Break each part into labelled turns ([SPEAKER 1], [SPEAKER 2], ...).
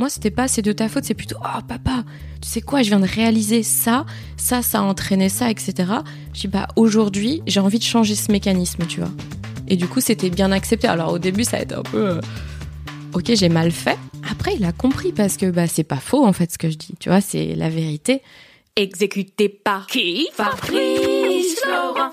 [SPEAKER 1] Moi, c'était pas c'est de ta faute, c'est plutôt oh papa, tu sais quoi, je viens de réaliser ça, ça, ça a entraîné ça, etc. Je dis bah aujourd'hui, j'ai envie de changer ce mécanisme, tu vois. Et du coup, c'était bien accepté. Alors au début, ça a été un peu euh, ok, j'ai mal fait. Après, il a compris parce que bah c'est pas faux en fait ce que je dis, tu vois, c'est la vérité.
[SPEAKER 2] Exécuté par qui? Fabrice Florent.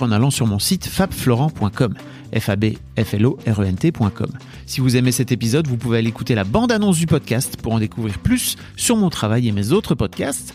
[SPEAKER 3] en allant sur mon site fabflorent.com. f a b f l o r e n t.com. Si vous aimez cet épisode, vous pouvez aller écouter la bande-annonce du podcast pour en découvrir plus sur mon travail et mes autres podcasts.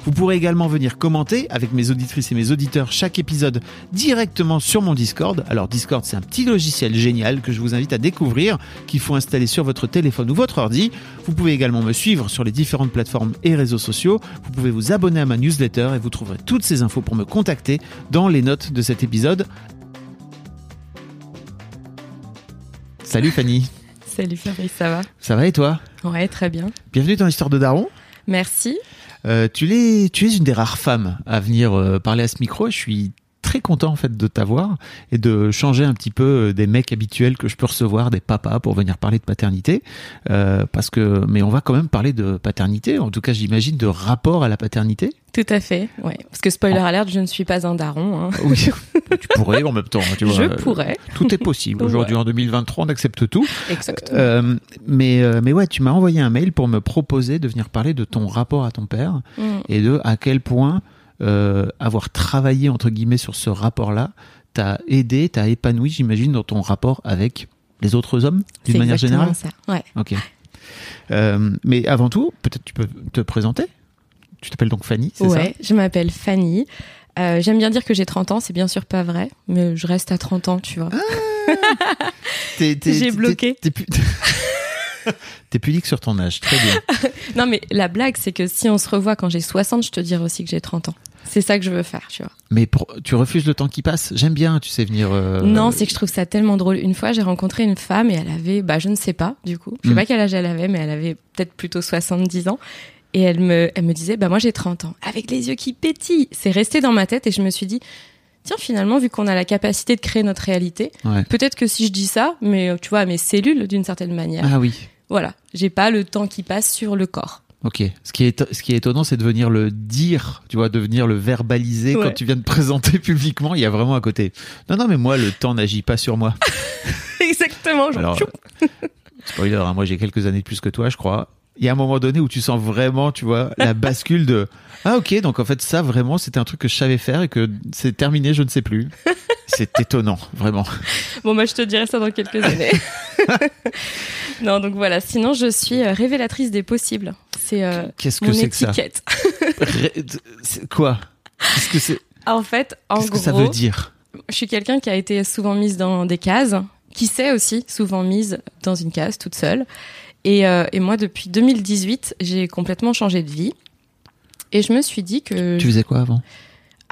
[SPEAKER 3] Vous pourrez également venir commenter avec mes auditrices et mes auditeurs chaque épisode directement sur mon Discord. Alors Discord, c'est un petit logiciel génial que je vous invite à découvrir, qu'il faut installer sur votre téléphone ou votre ordi. Vous pouvez également me suivre sur les différentes plateformes et réseaux sociaux. Vous pouvez vous abonner à ma newsletter et vous trouverez toutes ces infos pour me contacter dans les notes de cet épisode. Salut Fanny,
[SPEAKER 1] Salut Fabrice, ça va?
[SPEAKER 3] Ça va et toi?
[SPEAKER 1] Ouais, très bien.
[SPEAKER 3] Bienvenue dans l'histoire de Daron.
[SPEAKER 1] Merci.
[SPEAKER 3] Euh, tu, es, tu es une des rares femmes à venir euh, parler à ce micro. Je suis très content en fait de t'avoir et de changer un petit peu euh, des mecs habituels que je peux recevoir, des papas pour venir parler de paternité. Euh, parce que, mais on va quand même parler de paternité. En tout cas, j'imagine de rapport à la paternité.
[SPEAKER 1] Tout à fait, ouais. Parce que spoiler alert, je ne suis pas un daron. Hein.
[SPEAKER 3] Oui, tu pourrais en même temps. Tu vois,
[SPEAKER 1] Je pourrais.
[SPEAKER 3] Tout est possible. Aujourd'hui, en 2023, on accepte tout.
[SPEAKER 1] Exactement.
[SPEAKER 3] Euh, mais, mais ouais, tu m'as envoyé un mail pour me proposer de venir parler de ton rapport à ton père
[SPEAKER 1] Mm.
[SPEAKER 3] et de à quel point euh, avoir travaillé entre guillemets sur ce rapport-là t'a aidé, t'a épanoui, j'imagine, dans ton rapport avec les autres hommes d'une
[SPEAKER 1] C'est
[SPEAKER 3] manière
[SPEAKER 1] exactement
[SPEAKER 3] générale.
[SPEAKER 1] ça. Ouais.
[SPEAKER 3] Ok. Euh, mais avant tout, peut-être tu peux te présenter. Tu t'appelles donc Fanny, c'est
[SPEAKER 1] Ouais, je m'appelle Fanny. Euh, J'aime bien dire que j'ai 30 ans, c'est bien sûr pas vrai, mais je reste à 30 ans, tu vois.
[SPEAKER 3] ça t'es-
[SPEAKER 1] J'ai bloqué.
[SPEAKER 3] T'es pu- pudique sur ton âge, très bien.
[SPEAKER 1] Non, mais la blague, c'est que si on se revoit quand j'ai 60, je te dirai aussi que j'ai 30 ans. C'est ça que je veux faire, tu vois.
[SPEAKER 3] Mais pour, tu refuses le temps qui passe? J'aime bien, tu sais venir. euh,
[SPEAKER 1] Non, c'est que je trouve ça tellement drôle. Une fois, j'ai rencontré une femme et elle avait, bah, je ne sais pas, du coup. Je sais
[SPEAKER 3] Mm.
[SPEAKER 1] pas quel âge elle avait, mais elle avait peut-être plutôt 70 ans. Et elle me, elle me disait, bah, moi, j'ai 30 ans. Avec les yeux qui pétillent. C'est resté dans ma tête et je me suis dit, tiens, finalement, vu qu'on a la capacité de créer notre réalité,
[SPEAKER 3] Ouais.
[SPEAKER 1] peut-être que si je dis ça, mais tu vois, à mes cellules, d'une certaine manière,
[SPEAKER 3] Ah oui.
[SPEAKER 1] voilà, j'ai pas le temps qui passe sur le corps.
[SPEAKER 3] Ok. Ce qui est, ce qui est étonnant, c'est de venir le dire, tu vois, de venir le verbaliser quand tu viens de présenter publiquement. Il y a vraiment à côté. Non, non, mais moi, le temps n'agit pas sur moi.
[SPEAKER 1] Exactement, genre,
[SPEAKER 3] Alors, euh, spoiler, hein, moi j'ai quelques années de plus que toi, je crois. Il y a un moment donné où tu sens vraiment, tu vois, la bascule de ah ok, donc en fait ça vraiment c'était un truc que je savais faire et que c'est terminé, je ne sais plus. C'est étonnant, vraiment.
[SPEAKER 1] Bon, moi, je te dirai ça dans quelques années. non, donc voilà. Sinon, je suis euh, révélatrice des possibles. C'est euh,
[SPEAKER 3] Qu'est-ce que c'est que ça Quoi Qu'est-ce que c'est
[SPEAKER 1] En fait, en
[SPEAKER 3] Qu'est-ce que
[SPEAKER 1] gros,
[SPEAKER 3] ça veut dire
[SPEAKER 1] je suis quelqu'un qui a été souvent mise dans des cases, qui s'est aussi souvent mise dans une case toute seule. Et, euh, et moi, depuis 2018, j'ai complètement changé de vie. Et je me suis dit que
[SPEAKER 3] Tu faisais quoi avant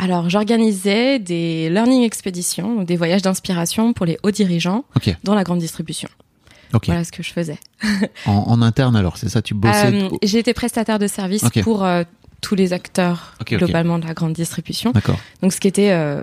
[SPEAKER 1] Alors, j'organisais des learning expeditions, donc des voyages d'inspiration pour les hauts dirigeants dans la grande distribution. Voilà ce que je faisais.
[SPEAKER 3] En, en interne alors, c'est ça, tu bossais
[SPEAKER 1] Euh, J'ai été prestataire de service pour euh, tous les acteurs globalement de la grande distribution.
[SPEAKER 3] D'accord.
[SPEAKER 1] Donc, ce qui était, euh,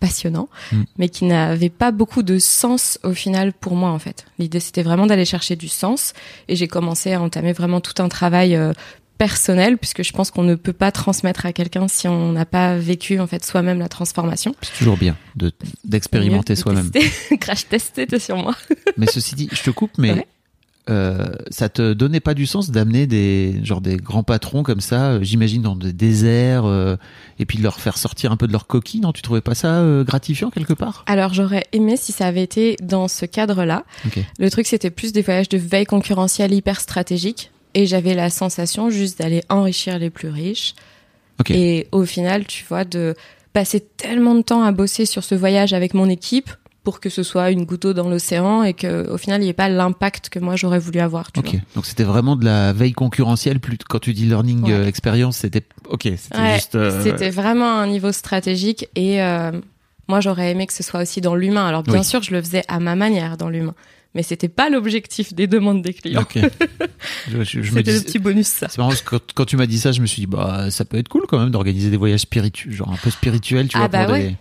[SPEAKER 1] passionnant,
[SPEAKER 3] Mm.
[SPEAKER 1] mais qui n'avait pas beaucoup de sens au final pour moi en fait. L'idée, c'était vraiment d'aller chercher du sens, et j'ai commencé à entamer vraiment tout un travail euh, personnel, puisque je pense qu'on ne peut pas transmettre à quelqu'un si on n'a pas vécu en fait soi-même la transformation.
[SPEAKER 3] C'est toujours bien de d'expérimenter
[SPEAKER 1] de
[SPEAKER 3] soi-même.
[SPEAKER 1] Crash tester sur moi.
[SPEAKER 3] Mais ceci dit, je te coupe, mais
[SPEAKER 1] Ouais.
[SPEAKER 3] euh, ça te donnait pas du sens d'amener des genre des grands patrons comme ça, euh, j'imagine dans des déserts, euh, et puis de leur faire sortir un peu de leur coquille. Non, tu trouvais pas ça euh, gratifiant quelque part?
[SPEAKER 1] Alors j'aurais aimé si ça avait été dans ce cadre-là. Le truc c'était plus des voyages de veille concurrentielle hyper stratégique et j'avais la sensation juste d'aller enrichir les plus riches. Et au final, tu vois, de passer tellement de temps à bosser sur ce voyage avec mon équipe pour que ce soit une goutte d'eau dans l'océan et que au final il n'y ait pas l'impact que moi j'aurais voulu avoir. Tu.
[SPEAKER 3] Donc c'était vraiment de la veille concurrentielle. Plus quand tu dis learning
[SPEAKER 1] Ouais.
[SPEAKER 3] euh, experience, c'était ok. C'était
[SPEAKER 1] Ouais,
[SPEAKER 3] juste. euh,
[SPEAKER 1] C'était vraiment un niveau stratégique et euh, moi j'aurais aimé que ce soit aussi dans l'humain. Alors bien
[SPEAKER 3] Oui.
[SPEAKER 1] sûr, je le faisais à ma manière dans l'humain, mais c'était pas l'objectif des demandes des clients.
[SPEAKER 3] Ok. je, je- je me
[SPEAKER 1] C'était le petit bonus ça.
[SPEAKER 3] C'est marrant parce que quand, quand tu m'as dit ça, je me suis dit bah ça peut être cool quand même d'organiser des voyages spirituels, genre un peu spirituels, tu
[SPEAKER 1] Ah
[SPEAKER 3] vois.
[SPEAKER 1] bah
[SPEAKER 3] pour
[SPEAKER 1] ouais.
[SPEAKER 3] des...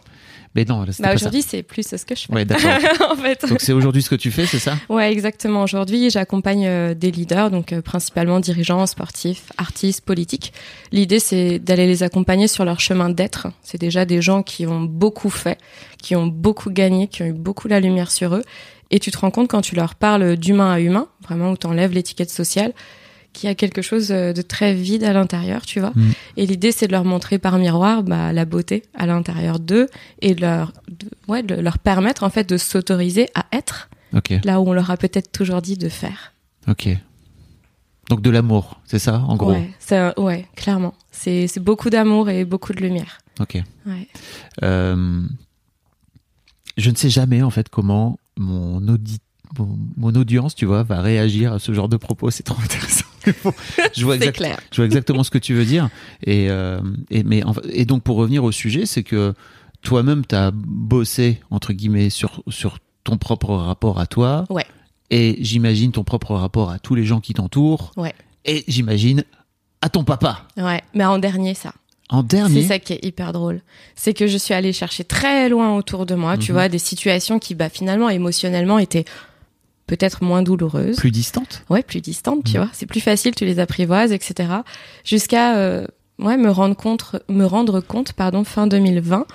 [SPEAKER 3] Mais non,
[SPEAKER 1] Bah aujourd'hui c'est plus ce que je fais.
[SPEAKER 3] Ouais,
[SPEAKER 1] en fait.
[SPEAKER 3] Donc c'est aujourd'hui ce que tu fais, c'est ça?
[SPEAKER 1] Ouais, exactement. Aujourd'hui, j'accompagne euh, des leaders, donc euh, principalement dirigeants, sportifs, artistes, politiques. L'idée, c'est d'aller les accompagner sur leur chemin d'être. C'est déjà des gens qui ont beaucoup fait, qui ont beaucoup gagné, qui ont eu beaucoup la lumière sur eux. Et tu te rends compte quand tu leur parles d'humain à humain, vraiment où t'enlèves l'étiquette sociale, qu'il y a quelque chose euh, de très vide à l'intérieur, tu vois.
[SPEAKER 3] Mm.
[SPEAKER 1] Et l'idée, c'est de leur montrer par miroir bah, la beauté à l'intérieur d'eux et de leur, de- ouais, de leur permettre en fait de s'autoriser à être là où on leur a peut-être toujours dit de faire.
[SPEAKER 3] ok. Donc de l'amour, c'est ça, en gros?
[SPEAKER 1] Ouais, clairement. C'est c'est beaucoup d'amour et beaucoup de lumière.
[SPEAKER 3] Ok.
[SPEAKER 1] Ouais.
[SPEAKER 3] Euh, je ne sais jamais en fait comment mon mon, mon audience, tu vois, va réagir à ce genre de propos. C'est trop intéressant. Bon, je vois
[SPEAKER 1] C'est
[SPEAKER 3] exact-
[SPEAKER 1] clair.
[SPEAKER 3] Je vois exactement ce que tu veux dire. Et, euh, et, mais, et donc, pour revenir au sujet, c'est que toi-même, tu as bossé, entre guillemets, sur, sur ton propre rapport à toi.
[SPEAKER 1] Ouais.
[SPEAKER 3] Et j'imagine ton propre rapport à tous les gens qui t'entourent.
[SPEAKER 1] Ouais.
[SPEAKER 3] Et j'imagine à ton papa.
[SPEAKER 1] Ouais, mais en dernier ça.
[SPEAKER 3] En
[SPEAKER 1] C'est ça qui est hyper drôle. C'est que je suis allée chercher très loin autour de moi, tu
[SPEAKER 3] Mhm.
[SPEAKER 1] vois, des situations qui bah finalement émotionnellement étaient peut-être moins douloureuses.
[SPEAKER 3] Plus distante.
[SPEAKER 1] Ouais, plus distantes, tu
[SPEAKER 3] Mhm.
[SPEAKER 1] vois. C'est plus facile, tu les apprivoises, etc. Jusqu'à euh, ouais me rendre compte, me rendre compte, pardon, fin 2020,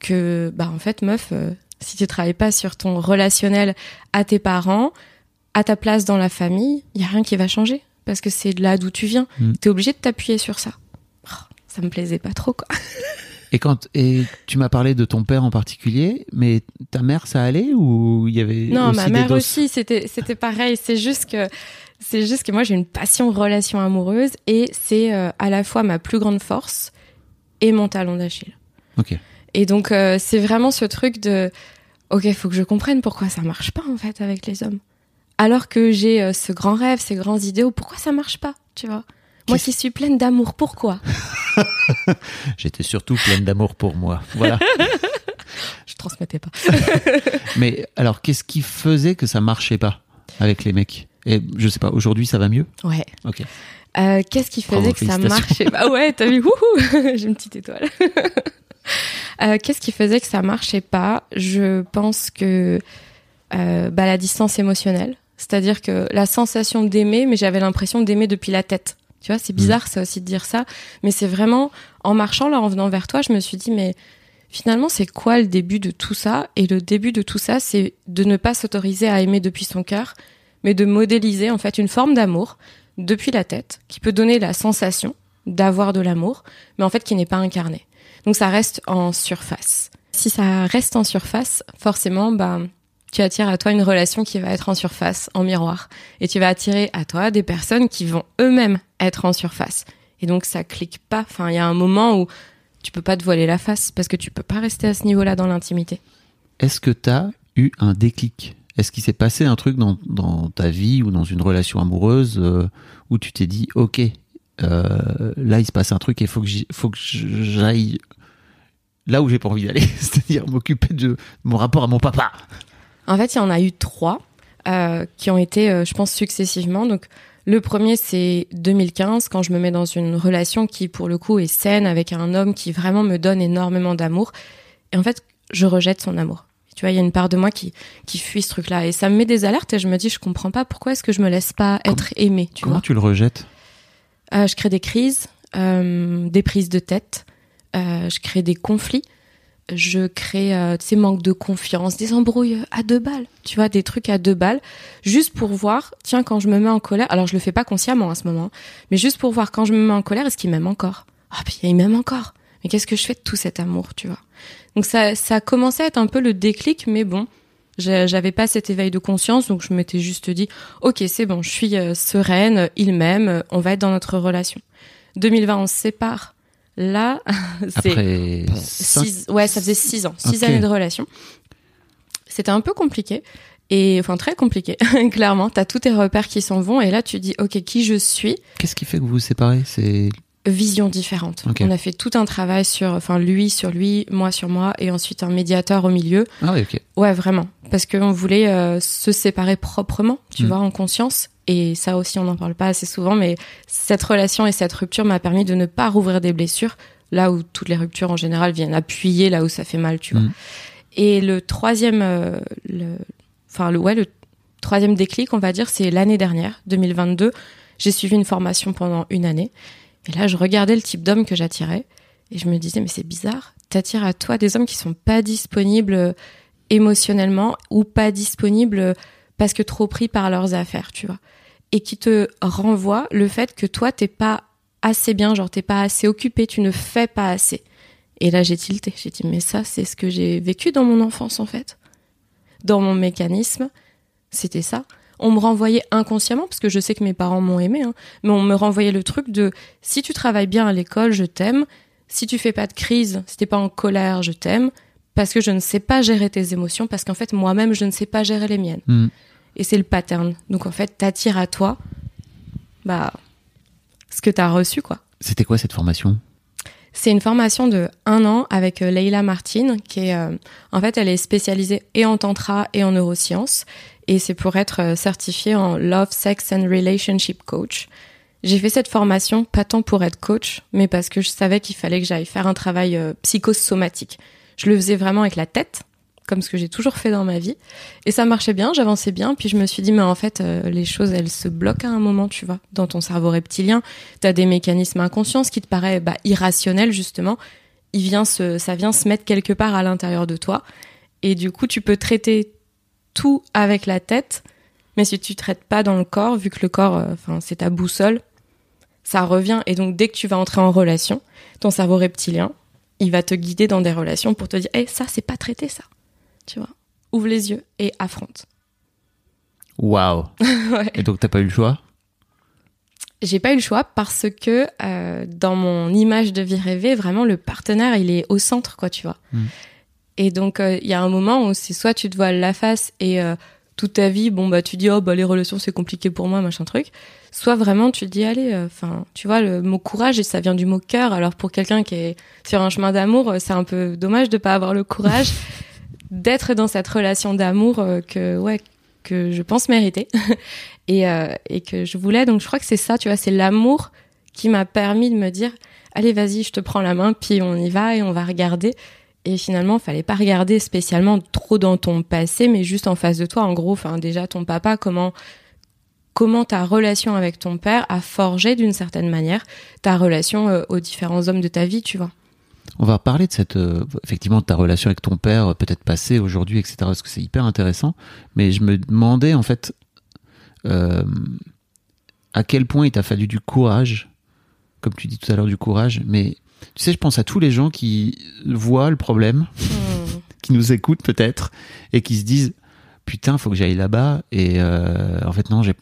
[SPEAKER 1] que bah en fait, meuf, euh, si tu travailles pas sur ton relationnel à tes parents, à ta place dans la famille, il y a rien qui va changer parce que c'est de là d'où tu viens.
[SPEAKER 3] Mhm.
[SPEAKER 1] T'es obligé de t'appuyer sur ça. Ça me plaisait pas trop, quoi.
[SPEAKER 3] Et quand et tu m'as parlé de ton père en particulier, mais ta mère ça allait ou il y avait
[SPEAKER 1] Non,
[SPEAKER 3] aussi
[SPEAKER 1] ma mère aussi, c'était c'était pareil. C'est juste que c'est juste que moi j'ai une passion relation amoureuse et c'est euh, à la fois ma plus grande force et mon talon d'Achille.
[SPEAKER 3] Ok.
[SPEAKER 1] Et donc euh, c'est vraiment ce truc de OK, faut que je comprenne pourquoi ça marche pas en fait avec les hommes. Alors que j'ai euh, ce grand rêve, ces grands idéaux, pourquoi ça marche pas, tu vois? Moi qui suis pleine d'amour, pourquoi?
[SPEAKER 3] J'étais surtout pleine d'amour pour moi. Voilà.
[SPEAKER 1] Je transmettais pas.
[SPEAKER 3] mais alors qu'est-ce qui faisait que ça marchait pas avec les mecs? Et je sais pas. Aujourd'hui ça va mieux?
[SPEAKER 1] Ouais.
[SPEAKER 3] Ok.
[SPEAKER 1] Euh, Qu'est-ce qui faisait
[SPEAKER 3] Bravo,
[SPEAKER 1] que ça marchait pas? Ouais, t'as vu J'ai une petite étoile. Euh, Qu'est-ce qui faisait que ça marchait pas? Je pense que euh, bah, la distance émotionnelle, c'est-à-dire que la sensation d'aimer, mais j'avais l'impression d'aimer depuis la tête. Tu vois, c'est bizarre ça aussi de dire ça, mais c'est vraiment en marchant là, en venant vers toi, je me suis dit mais finalement c'est quoi le début de tout ça? Et le début de tout ça, c'est de ne pas s'autoriser à aimer depuis son cœur, mais de modéliser en fait une forme d'amour depuis la tête qui peut donner la sensation d'avoir de l'amour, mais en fait qui n'est pas incarné. Donc ça reste en surface. Si ça reste en surface, forcément, bah, tu attires à toi une relation qui va être en surface, en miroir. Et tu vas attirer à toi des personnes qui vont eux-mêmes être en surface. Et donc ça clique pas. Enfin, il y a un moment où tu peux pas te voiler la face parce que tu peux pas rester à ce niveau-là dans l'intimité.
[SPEAKER 3] Est-ce que tu as eu un déclic? Est-ce qu'il s'est passé un truc dans, dans ta vie ou dans une relation amoureuse euh, où tu t'es dit, ok, euh, là il se passe un truc et faut que faut que j'aille là où j'ai pas envie d'aller, c'est-à-dire m'occuper de mon rapport à mon papa?
[SPEAKER 1] En fait, il y en a eu trois euh, qui ont été, je pense, successivement. Donc, le premier, c'est 2015, quand je me mets dans une relation qui, pour le coup, est saine avec un homme qui vraiment me donne énormément d'amour. Et en fait, je rejette son amour. Tu vois, il y a une part de moi qui, qui fuit ce truc-là. Et ça me met des alertes et je me dis, je comprends pas pourquoi est-ce que je me laisse pas être aimée, tu
[SPEAKER 3] Comment
[SPEAKER 1] vois.
[SPEAKER 3] tu le rejettes?
[SPEAKER 1] Euh, je crée des crises, euh, des prises de tête, euh, je crée des conflits, je crée euh, tu sais, manque de confiance, des embrouilles à deux balles, tu vois, des trucs à deux balles, juste pour voir, tiens, quand je me mets en colère, alors je le fais pas consciemment à ce moment, mais juste pour voir quand je me mets en colère, est-ce qu'il m'aime encore? Ah, puis il m'aime encore. Mais qu'est-ce que je fais de tout cet amour, tu vois? Donc ça, ça a commencé à être un peu le déclic, mais bon, j'avais pas cet éveil de conscience, donc je m'étais juste dit, ok, c'est bon, je suis euh, sereine, il m'aime, on va être dans notre relation. 2020, on se sépare. Là, c'est six, ouais, ça faisait six ans, six années de relation. C'était un peu compliqué. Et enfin très compliqué, clairement. T'as tous tes repères qui s'en vont et là tu dis ok qui je suis,
[SPEAKER 3] Qu'est-ce qui fait que vous vous séparez? C'est
[SPEAKER 1] vision différente. On a fait tout un travail sur, enfin lui sur lui, moi sur moi et ensuite un médiateur au milieu.
[SPEAKER 3] ah oui, ok.
[SPEAKER 1] Ouais vraiment, parce qu'on voulait euh, se séparer proprement, tu
[SPEAKER 3] Mm.
[SPEAKER 1] vois, en conscience. Et ça aussi on n'en parle pas assez souvent, mais cette relation et cette rupture m'a permis de ne pas rouvrir des blessures là où toutes les ruptures en général viennent appuyer là où ça fait mal, tu vois.
[SPEAKER 3] Mm.
[SPEAKER 1] Et le troisième, euh, le, enfin le ouais le troisième déclic, on va dire, c'est l'année dernière, 2022. J'ai suivi une formation pendant une année. Et là, je regardais le type d'homme que j'attirais. Et je me disais, mais c'est bizarre. T'attires à toi des hommes qui sont pas disponibles euh, émotionnellement ou pas disponibles euh, parce que trop pris par leurs affaires, tu vois. Et qui te renvoient le fait que toi, t'es pas assez bien, genre t'es pas assez occupé, tu ne fais pas assez. Et là, j'ai tilté. J'ai dit, mais ça, c'est ce que j'ai vécu dans mon enfance, en fait. Dans mon mécanisme, c'était ça. On me renvoyait inconsciemment, parce que je sais que mes parents m'ont aimé, hein, mais on me renvoyait le truc de si tu travailles bien à l'école, je t'aime. Si tu fais pas de crise, si t'es pas en colère, je t'aime. Parce que je ne sais pas gérer tes émotions, parce qu'en fait, moi-même, je ne sais pas gérer les miennes.
[SPEAKER 3] Hmm.
[SPEAKER 1] Et c'est le pattern. Donc en fait, t'attires à toi, bah, ce que t'as reçu, quoi.
[SPEAKER 3] C'était quoi cette formation?
[SPEAKER 1] C'est une formation de un an avec euh, Leila Martin, qui est, euh, en fait, elle est spécialisée et en tantra et en neurosciences, et c'est pour être euh, certifiée en Love, Sex and Relationship Coach. J'ai fait cette formation pas tant pour être coach, mais parce que je savais qu'il fallait que j'aille faire un travail euh, psychosomatique. Je le faisais vraiment avec la tête, comme ce que j'ai toujours fait dans ma vie, et ça marchait bien, j'avançais bien, puis je me suis dit mais en fait euh, les choses elles se bloquent à un moment, tu vois, dans ton cerveau reptilien, t'as des mécanismes inconscients, ce qui te paraît bah, irrationnel justement, il vient ça vient se mettre quelque part à l'intérieur de toi, et du coup tu peux traiter tout avec la tête, mais si tu traites pas dans le corps, vu que le corps, euh, c'est ta boussole, ça revient, et donc dès que tu vas entrer en relation, ton cerveau reptilien, il va te guider dans des relations pour te dire, eh ça c'est pas traité ça, tu vois, ouvre les yeux et affronte.
[SPEAKER 3] Waouh
[SPEAKER 1] Ouais.
[SPEAKER 3] Et donc t'as pas eu le choix?
[SPEAKER 1] J'ai pas eu le choix parce que euh, dans mon image de vie rêvée, vraiment le partenaire il est au centre, quoi, tu vois.
[SPEAKER 3] Mm.
[SPEAKER 1] Et donc euh, il y a un moment où c'est soit tu te voiles la face et euh, toute ta vie, bon bah tu dis oh bah les relations c'est compliqué pour moi machin truc, soit vraiment tu te dis allez, enfin tu vois le mot courage et ça vient du mot cœur. Alors pour quelqu'un qui est sur un chemin d'amour, c'est un peu dommage de pas avoir le courage d'être dans cette relation d'amour euh, que ouais que je pense mériter et, euh, et que je voulais. Donc je crois que c'est ça, tu vois, c'est l'amour qui m'a permis de me dire, allez vas-y, je te prends la main, puis on y va et on va regarder. Et finalement, fallait pas regarder spécialement trop dans ton passé, mais juste en face de toi. En gros, enfin déjà ton papa, comment comment ta relation avec ton père a forgé d'une certaine manière ta relation euh, aux différents hommes de ta vie, tu vois.
[SPEAKER 3] On va parler de cette, euh, effectivement, de ta relation avec ton père, peut-être passée, aujourd'hui, etc. Parce que c'est hyper intéressant. Mais je me demandais, en fait, euh, à quel point il t'a fallu du courage, comme tu dis tout à l'heure, du courage. Mais tu sais, je pense à tous les gens qui voient le problème, qui nous écoutent peut-être, et qui se disent Putain, faut que j'aille là-bas. Et euh, en fait, non, j'ai.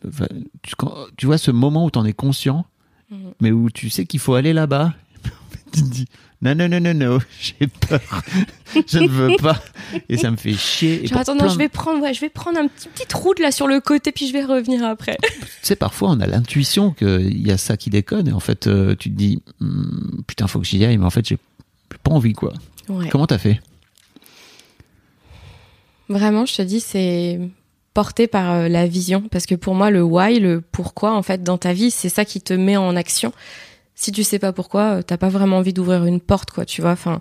[SPEAKER 3] tu, vois ce moment où t'en es conscient,
[SPEAKER 1] Mhm.
[SPEAKER 3] mais où tu sais qu'il faut aller là-bas. tu te dis non, non, non, non, non, j'ai peur. je ne veux pas. Et ça me fait chier. Et
[SPEAKER 1] Genre,
[SPEAKER 3] pour
[SPEAKER 1] attends, non, je vais prendre, ouais, je vais prendre un petit petite route là sur le côté, puis je vais revenir après.
[SPEAKER 3] Tu sais, parfois, on a l'intuition qu'il y a ça qui déconne. Et en fait, euh, tu te dis, Hmm, putain, faut que j'y aille. Mais en fait, j'ai j'ai pas envie, quoi.
[SPEAKER 1] Ouais.
[SPEAKER 3] Comment t'as fait?
[SPEAKER 1] Vraiment, je te dis, c'est porté par euh, la vision. Parce que pour moi, le why, le pourquoi, en fait, dans ta vie, c'est ça qui te met en action. Si tu sais pas pourquoi, euh, t'as pas vraiment envie d'ouvrir une porte, quoi, tu vois. Enfin,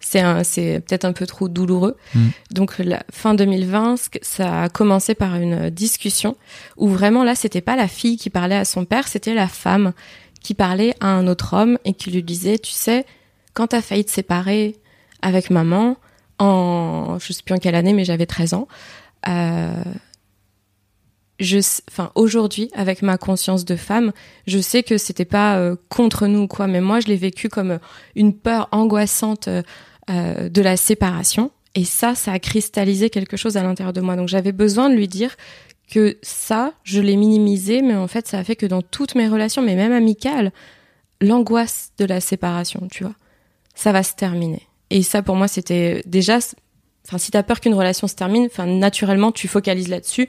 [SPEAKER 1] c'est peut-être un peu trop douloureux.
[SPEAKER 3] Mm.
[SPEAKER 1] Donc, la fin 2020, ce que- ça a commencé par une discussion où vraiment là, c'était pas la fille qui parlait à son père, c'était la femme qui parlait à un autre homme et qui lui disait, tu sais, quand t'as failli te séparer avec maman, en, je sais plus en quelle année, mais j'avais 13 ans, euh, je, enfin, aujourd'hui, avec ma conscience de femme, je sais que c'était pas euh, contre nous, quoi, mais moi, je l'ai vécu comme euh, une peur angoissante euh, euh, de la séparation. Et ça, ça a cristallisé quelque chose à l'intérieur de moi. Donc, j'avais besoin de lui dire que ça, je l'ai minimisé, mais en fait, ça a fait que dans toutes mes relations, mais même amicales, l'angoisse de la séparation, tu vois, ça va se terminer. Et ça, pour moi, c'était déjà, enfin, si t'as peur qu'une relation se termine, enfin, naturellement, tu focalises là-dessus.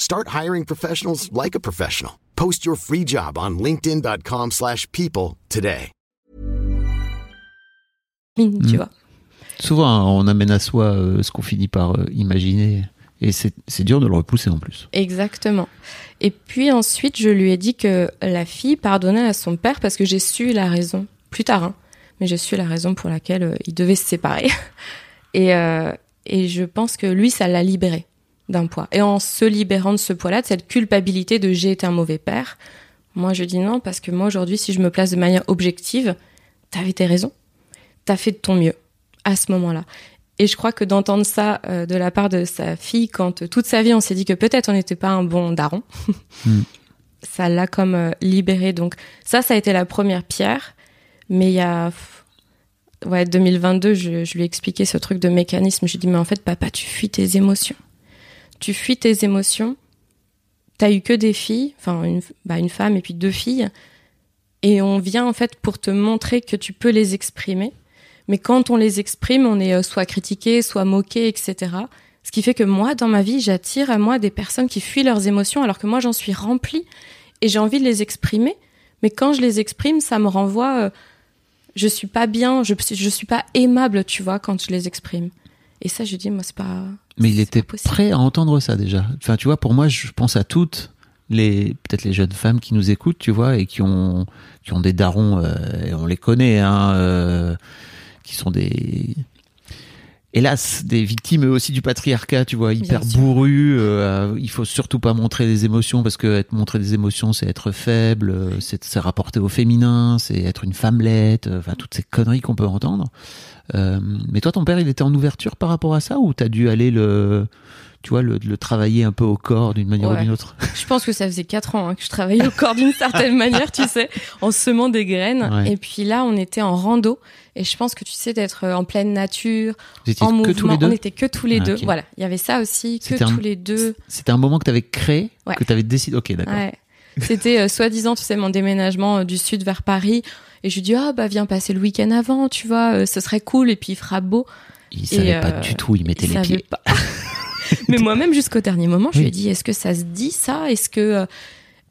[SPEAKER 4] Start hiring professionals like a professional. Post your free job on linkedin.com/people slash people today.
[SPEAKER 1] tu
[SPEAKER 3] Mm.
[SPEAKER 1] vois.
[SPEAKER 3] Souvent, hein, on amène à soi euh, ce qu'on finit par euh, imaginer. Et c'est c'est dur de le repousser en plus.
[SPEAKER 1] Exactement. Et puis ensuite, je lui ai dit que la fille pardonnait à son père parce que j'ai su la raison, plus tard, hein, mais j'ai su la raison pour laquelle euh, il devait se séparer. Et, euh, et je pense que lui, ça l'a libéré d'un poids. Et en se libérant de ce poids-là, de cette culpabilité de j'ai été un mauvais père, moi je dis non parce que moi aujourd'hui, si je me place de manière objective, t'avais tes raisons, t'as fait de ton mieux à ce moment-là. Et je crois que d'entendre ça euh, de la part de sa fille, quand euh, toute sa vie on s'est dit que peut-être on n'était pas un bon daron,
[SPEAKER 3] Mm.
[SPEAKER 1] ça l'a comme euh, libéré. Donc ça, ça a été la première pierre. Mais il y a ouais 2022, je, je lui ai expliqué ce truc de mécanisme. Je lui ai dit mais en fait papa, tu fuis tes émotions. Tu fuis tes émotions. T'as eu que des filles, enfin une, bah, une femme et puis deux filles. Et on vient en fait pour te montrer que tu peux les exprimer. Mais quand on les exprime, on est euh, soit critiqué, soit moqué, etc. Ce qui fait que moi, dans ma vie, j'attire à moi des personnes qui fuient leurs émotions alors que moi, j'en suis remplie et j'ai envie de les exprimer. Mais quand je les exprime, ça me renvoie, euh, je suis pas bien, je, je suis pas aimable, tu vois, quand je les exprime. Et ça, je dis, moi, c'est pas.
[SPEAKER 3] Mais il était prêt à entendre ça déjà. Enfin, tu vois, pour moi, je pense à toutes les peut-être les jeunes femmes qui nous écoutent, tu vois, et qui ont qui ont des darons, euh, et on les connaît, hein, euh, qui sont des hélas des victimes eux aussi du patriarcat, tu vois, hyper
[SPEAKER 1] sûr.
[SPEAKER 3] bourrus. euh, il faut surtout pas montrer des émotions parce que être montrer des émotions, c'est être faible, c'est se rapporter au féminin, c'est être une femmelette, euh, enfin toutes ces conneries qu'on peut entendre. Euh, mais toi, ton père, il était en ouverture par rapport à ça ou t'as dû aller le, tu vois, le, le travailler un peu au corps d'une manière ou d'une autre?
[SPEAKER 1] Je pense que ça faisait quatre ans hein, que je travaillais au corps d'une certaine manière, tu sais, en semant des graines.
[SPEAKER 3] Ouais.
[SPEAKER 1] Et puis là, on était en rando. Et je pense que tu sais, d'être euh, en pleine nature, en mouvement. on était que tous les
[SPEAKER 3] Ah,
[SPEAKER 1] deux.
[SPEAKER 3] ok.
[SPEAKER 1] Voilà. Il y avait ça aussi, que
[SPEAKER 3] un-
[SPEAKER 1] tous les deux.
[SPEAKER 3] C'était un moment que t'avais créé,
[SPEAKER 1] Ouais.
[SPEAKER 3] que t'avais décidé. Ok, d'accord.
[SPEAKER 1] C'était euh, soi-disant, tu sais, mon déménagement euh, du sud vers Paris. Et je lui dis, ah, bah, viens passer le week-end avant, tu vois, euh, ce serait cool. Et puis, il fera beau.
[SPEAKER 3] Il savait pas du tout il mettait
[SPEAKER 1] il
[SPEAKER 3] les pieds.
[SPEAKER 1] pas. Mais moi-même, jusqu'au dernier moment, je
[SPEAKER 3] Oui.
[SPEAKER 1] lui ai dit, est-ce que ça se dit ça? Est-ce que,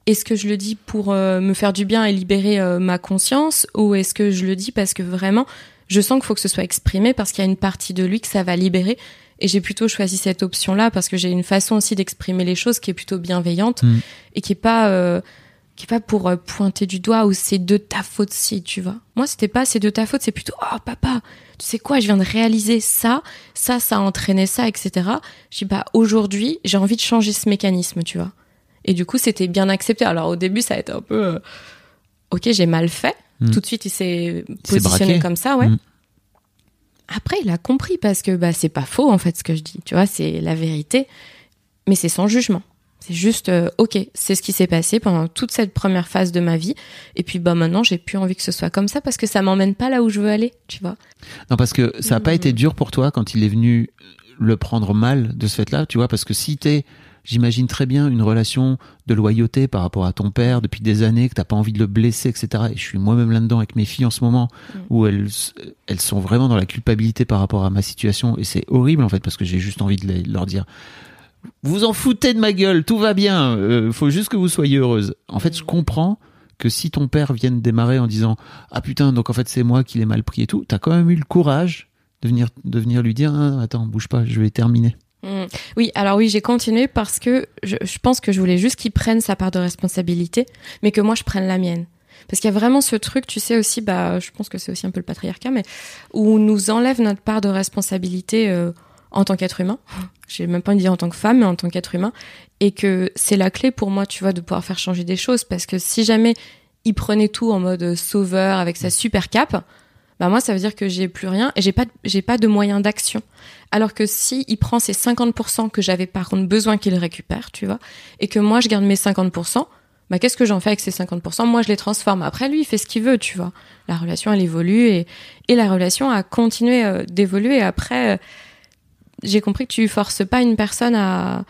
[SPEAKER 1] est-ce que je le dis pour euh, me faire du bien et libérer euh, ma conscience? Ou est-ce que je le dis parce que vraiment, je sens qu'il faut que ce soit exprimé parce qu'il y a une partie de lui que ça va libérer et j'ai plutôt choisi cette option-là parce que j'ai une façon aussi d'exprimer les choses qui est plutôt bienveillante
[SPEAKER 3] Mm.
[SPEAKER 1] et qui est pas... euh, qui est pas pour euh, pointer du doigt ou c'est de ta faute si, tu vois. Moi, c'était pas c'est de ta faute, c'est plutôt oh papa, tu sais quoi, je viens de réaliser ça, ça, ça a entraîné ça, etc. Je dis bah aujourd'hui, j'ai envie de changer ce mécanisme, tu vois. Et du coup, c'était bien accepté. Alors au début, ça a été un peu euh, ok, j'ai mal fait.
[SPEAKER 3] Mm.
[SPEAKER 1] Tout de suite, il s'est positionné
[SPEAKER 3] braqué.
[SPEAKER 1] comme ça, ouais.
[SPEAKER 3] Mm.
[SPEAKER 1] Après, il a compris parce que bah c'est pas faux en fait ce que je dis, tu vois, c'est la vérité, mais c'est sans jugement. C'est juste euh, ok, c'est ce qui s'est passé pendant toute cette première phase de ma vie, et puis bah maintenant j'ai plus envie que ce soit comme ça parce que ça m'emmène pas là où je veux aller, tu vois.
[SPEAKER 3] Non, parce que ça n'a pas
[SPEAKER 1] Mm.
[SPEAKER 3] été dur pour toi quand il est venu le prendre mal de ce fait-là, tu vois, parce que si t'es, j'imagine très bien, une relation de loyauté par rapport à ton père depuis des années, que t'as pas envie de le blesser, etc. Et je suis moi-même là-dedans avec mes filles en ce moment,
[SPEAKER 1] Mm.
[SPEAKER 3] où elles, elles sont vraiment dans la culpabilité par rapport à ma situation, et c'est horrible en fait, parce que j'ai juste envie de les- leur dire. Vous en foutez de ma gueule, tout va bien, euh, faut juste que vous soyez heureuse. En fait, je comprends que si ton père vienne démarrer en disant ah putain donc en fait c'est moi qui l'ai mal pris et tout, t'as quand même eu le courage de venir de venir lui dire Ah, attends bouge pas, je vais terminer.
[SPEAKER 1] Mm. Oui, alors oui, j'ai continué parce que je, je pense que je voulais juste qu'il prenne sa part de responsabilité, mais que moi je prenne la mienne. Parce qu'il y a vraiment ce truc, tu sais aussi, bah, je pense que c'est aussi un peu le patriarcat, mais où on nous enlève notre part de responsabilité euh, en tant qu'être humain. J'ai même pas envie de dire en tant que femme, mais en tant qu'être humain. Et que c'est la clé pour moi, tu vois, de pouvoir faire changer des choses. Parce que si jamais il prenait tout en mode sauveur avec sa super cape, bah moi ça veut dire que j'ai plus rien et j'ai pas j'ai pas de moyens d'action. Alors que si il prend ces 50% que j'avais par contre besoin qu'il récupère, tu vois, et que moi je garde mes 50%, bah qu'est-ce que j'en fais avec ces 50% Moi je les transforme. Après lui il fait ce qu'il veut, tu vois. La relation elle évolue et et la relation a continué euh, d'évoluer. Après euh, j'ai compris que tu forces pas une personne à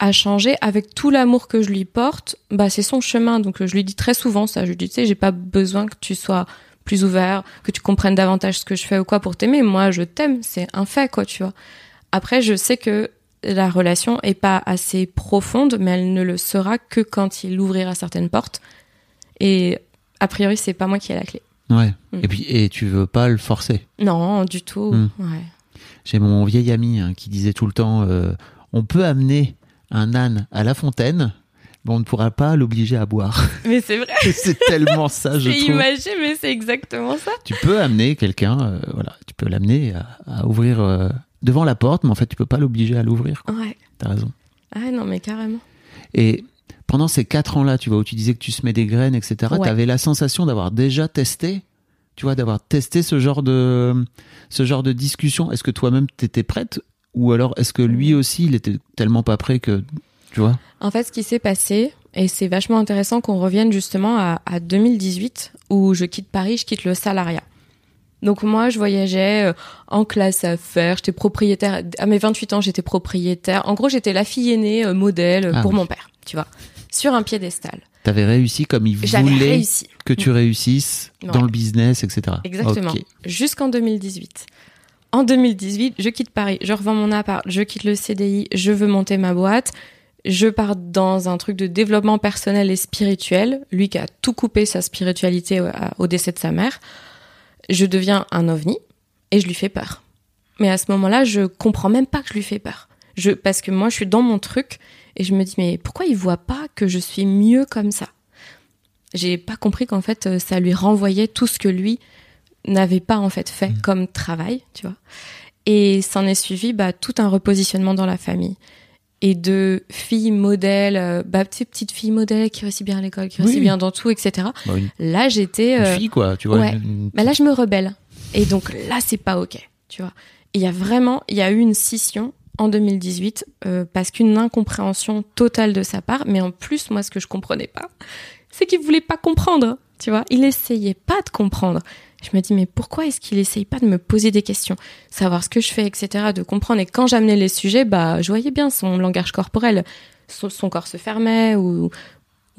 [SPEAKER 1] à changer avec tout l'amour que je lui porte, bah c'est son chemin. Donc je lui dis très souvent ça. Je lui dis tu sais j'ai pas besoin que tu sois plus ouvert, que tu comprennes davantage ce que je fais ou quoi pour t'aimer. Moi je t'aime, c'est un fait quoi, tu vois. Après je sais que la relation est pas assez profonde, mais elle ne le sera que quand il ouvrira certaines portes. Et a priori c'est pas moi qui ai la clé.
[SPEAKER 3] Ouais.
[SPEAKER 1] Mm.
[SPEAKER 3] Et puis et tu veux pas le forcer?
[SPEAKER 1] Non du tout.
[SPEAKER 3] Mm.
[SPEAKER 1] Ouais.
[SPEAKER 3] J'ai mon vieil ami hein, qui disait tout le temps euh, on peut amener un âne à la fontaine, mais on ne pourra pas l'obliger à boire.
[SPEAKER 1] Mais c'est vrai.
[SPEAKER 3] c'est tellement ça, je
[SPEAKER 1] C'est
[SPEAKER 3] trouve.
[SPEAKER 1] imagé, mais c'est exactement ça.
[SPEAKER 3] Tu peux amener quelqu'un, euh, voilà, tu peux l'amener à, à ouvrir euh, devant la porte, mais en fait tu peux pas l'obliger à l'ouvrir.
[SPEAKER 1] Ouais.
[SPEAKER 3] T'as raison.
[SPEAKER 1] Ah non mais carrément.
[SPEAKER 3] Et pendant ces quatre ans-là, tu vois, où tu disais que tu semais des graines, etc.,
[SPEAKER 1] Ouais.
[SPEAKER 3] tu avais la sensation d'avoir déjà testé, tu vois, d'avoir testé ce genre de, ce genre de discussion. Est-ce que toi-même t'étais prête? Ou alors est-ce que lui aussi il était tellement pas prêt que, tu vois?
[SPEAKER 1] En fait, ce qui s'est passé, et c'est vachement intéressant qu'on revienne justement à, à 2018, où je quitte Paris, je quitte le salariat. Donc moi, je voyageais euh, en classe affaires, j'étais propriétaire, à mes 28 ans, j'étais propriétaire. En gros, j'étais la fille aînée, euh, modèle, euh,
[SPEAKER 3] Ah
[SPEAKER 1] pour
[SPEAKER 3] oui.
[SPEAKER 1] mon père, tu vois, sur un piédestal.
[SPEAKER 3] T'avais réussi comme il voulait
[SPEAKER 1] réussi.
[SPEAKER 3] que tu réussisses
[SPEAKER 1] Ouais.
[SPEAKER 3] dans le business, etc.
[SPEAKER 1] Exactement. Jusqu'en 2018. En 2018, je quitte Paris, je revends mon appart, je quitte le CDI, je veux monter ma boîte. Je pars dans un truc de développement personnel et spirituel. Lui qui a tout coupé sa spiritualité au, décès de sa mère. Je deviens un ovni et je lui fais peur. Mais à ce moment-là, je comprends même pas que je lui fais peur. Je, parce que moi, je suis dans mon truc et je me dis, mais pourquoi il voit pas que je suis mieux comme ça? J'ai pas compris qu'en fait, euh, ça lui renvoyait tout ce que lui n'avait pas en fait fait comme travail, tu vois. Et s'en est suivi bah, tout un repositionnement dans la famille. Et de filles modèles, euh, bah, tu sais, petite fille modèle qui réussit bien à l'école, qui réussit
[SPEAKER 3] Oui.
[SPEAKER 1] bien dans tout, etc.
[SPEAKER 3] Bah, une,
[SPEAKER 1] Là, j'étais.
[SPEAKER 3] une
[SPEAKER 1] euh,
[SPEAKER 3] fille, quoi, tu vois.
[SPEAKER 1] ouais.
[SPEAKER 3] une-
[SPEAKER 1] mais là, je me rebelle. Et donc là, c'est pas OK, tu vois. Il y a vraiment, il y a eu une scission en 2018 euh, parce qu'une incompréhension totale de sa part. Mais en plus, moi, ce que je comprenais pas, c'est qu'il voulait pas comprendre, tu vois. Il essayait pas de comprendre. Je me dis, mais pourquoi est-ce qu'il essaye pas de me poser des questions, savoir ce que je fais, etc., de comprendre. Et quand j'amenais les sujets, bah, je voyais bien son langage corporel. Son, son corps se fermait ou,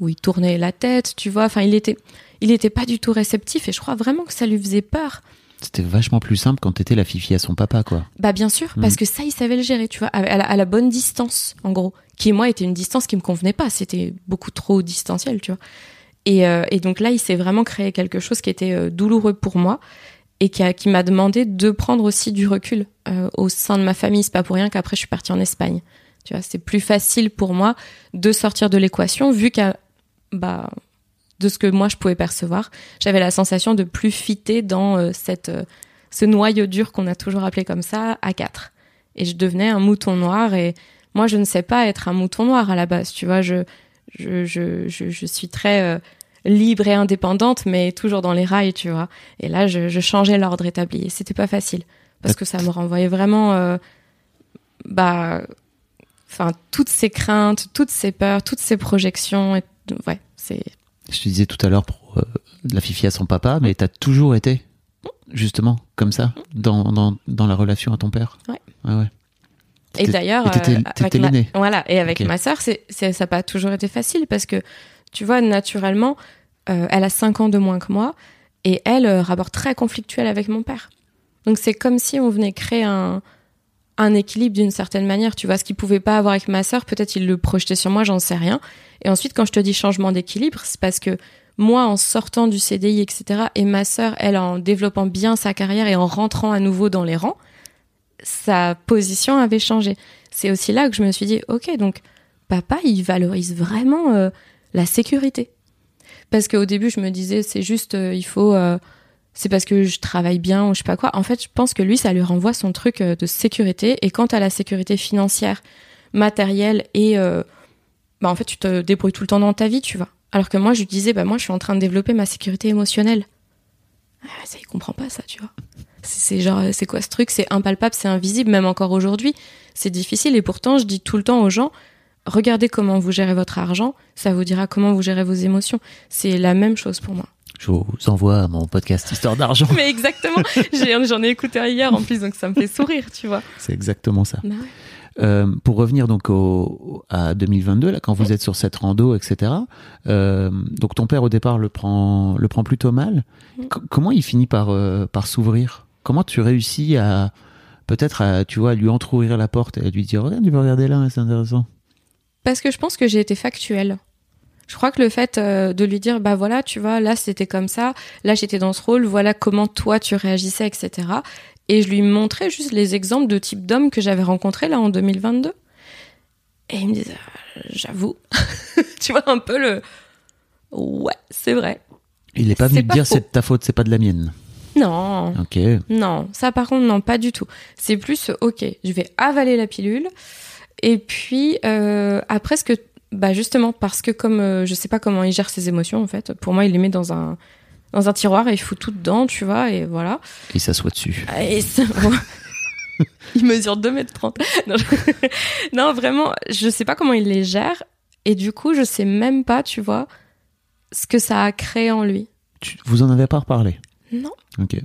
[SPEAKER 1] ou il tournait la tête, tu vois. Enfin, il était, il était pas du tout réceptif et je crois vraiment que ça lui faisait peur.
[SPEAKER 3] C'était vachement plus simple quand t'étais la fifi à son papa, quoi.
[SPEAKER 1] Bah bien sûr, parce que ça, il savait le gérer, tu vois, à à la, à la bonne distance, en gros. Qui, moi, était une distance qui me convenait pas. C'était beaucoup trop distanciel, tu vois. Et, euh, et donc là, il s'est vraiment créé quelque chose qui était euh, douloureux pour moi et qui, a- qui m'a demandé de prendre aussi du recul euh, au sein de ma famille. C'est pas pour rien qu'après, je suis partie en Espagne. Tu vois, c'est plus facile pour moi de sortir de l'équation vu qu'à bah, de ce que moi je pouvais percevoir. J'avais la sensation de plus fitter dans euh, cette, euh, ce noyau dur qu'on a toujours appelé comme ça, à quatre. Et je devenais un mouton noir et moi je ne sais pas être un mouton noir à la base, tu vois, je, je, je, je, je suis très euh, libre et indépendante, mais toujours dans les rails, tu vois. Et là, je, je changeais l'ordre établi et c'était pas facile parce que ça me renvoyait vraiment, euh, bah, enfin, toutes ces craintes, toutes ces peurs, toutes ces projections. Et, ouais, c'est.
[SPEAKER 3] Je te disais tout à l'heure pour euh, la fifi à son papa, mais t'as toujours été, justement, comme ça, dans, dans, dans la relation à ton père?
[SPEAKER 1] Ouais.
[SPEAKER 3] Ouais, ouais.
[SPEAKER 1] Et d'ailleurs, euh, voilà, et avec ma sœur, c'est, ça n'a pas toujours été facile parce que, tu vois, naturellement, euh, elle a 5 ans de moins que moi et elle, euh, rapport très conflictuel avec mon père. Donc c'est comme si on venait créer un, un équilibre d'une certaine manière. Tu vois, ce qu'il pouvait pas avoir avec ma sœur, peut-être il le projetait sur moi, j'en sais rien. Et ensuite, quand je te dis changement d'équilibre, c'est parce que moi, en sortant du CDI, etc., et ma sœur, elle, en développant bien sa carrière et en rentrant à nouveau dans les rangs, sa position avait changé. C'est aussi là que je me suis dit, ok, donc papa, il valorise vraiment euh, la sécurité. Parce qu'au début, je me disais, c'est juste, euh, il faut, euh, c'est parce que je travaille bien ou je sais pas quoi. En fait, je pense que lui, ça lui renvoie son truc de sécurité. Et quant à la sécurité financière, matérielle et, bah en fait, tu te débrouilles tout le temps dans ta vie, tu vois. Alors que moi, je lui disais, bah moi, je suis en train de développer ma sécurité émotionnelle. Ah, ça, il comprend pas ça, tu vois. C'est genre, c'est quoi ce truc? C'est impalpable, c'est invisible, même encore aujourd'hui. C'est difficile et pourtant, je dis tout le temps aux gens, regardez comment vous gérez votre argent, ça vous dira comment vous gérez vos émotions. C'est la même chose pour moi.
[SPEAKER 3] Je vous envoie mon podcast Histoire d'argent.
[SPEAKER 1] Mais exactement, j'en ai écouté un hier en plus, donc ça me fait sourire, tu vois.
[SPEAKER 3] C'est exactement ça.
[SPEAKER 1] Bah ouais.
[SPEAKER 3] Euh, pour revenir donc au, à 2022, là, quand vous êtes sur cette rando, etc. euh, donc ton père au départ le prend, le prend plutôt mal.
[SPEAKER 1] Mm.
[SPEAKER 3] C- comment il finit par, euh, par s'ouvrir? Comment tu réussis à peut-être à, tu vois, à lui entrouvrir la porte et à lui dire regarde, tu peux regarder là, c'est intéressant.
[SPEAKER 1] Parce que je pense que j'ai été factuelle. Je crois que le fait euh, de lui dire, bah voilà, tu vois, là c'était comme ça, là j'étais dans ce rôle, voilà comment toi tu réagissais, etc. Et je lui montrais juste les exemples de type d'hommes que j'avais rencontrés là en 2022. Et il me disait, euh, j'avoue, tu vois un peu le, ouais, c'est vrai.
[SPEAKER 3] Il n'est pas venu
[SPEAKER 1] pas
[SPEAKER 3] dire c'est de ta faute, c'est pas de la mienne.
[SPEAKER 1] Non,
[SPEAKER 3] Ok.
[SPEAKER 1] non, ça par contre non, pas du tout. C'est plus, ok, je vais avaler la pilule. Et puis euh, après, ce que, bah justement, parce que comme euh, je sais pas comment il gère ses émotions en fait, pour moi il les met dans un dans un tiroir et il fout tout dedans, tu vois, et voilà.
[SPEAKER 3] Et il s'assoit dessus.
[SPEAKER 1] Et ça- il mesure 2 mètres 30. Non, je- non, vraiment, je sais pas comment il les gère. Et du coup, je sais même pas, tu vois, ce que ça a créé en lui.
[SPEAKER 3] Tu- vous en avez pas reparlé?
[SPEAKER 1] Non.
[SPEAKER 3] Ok.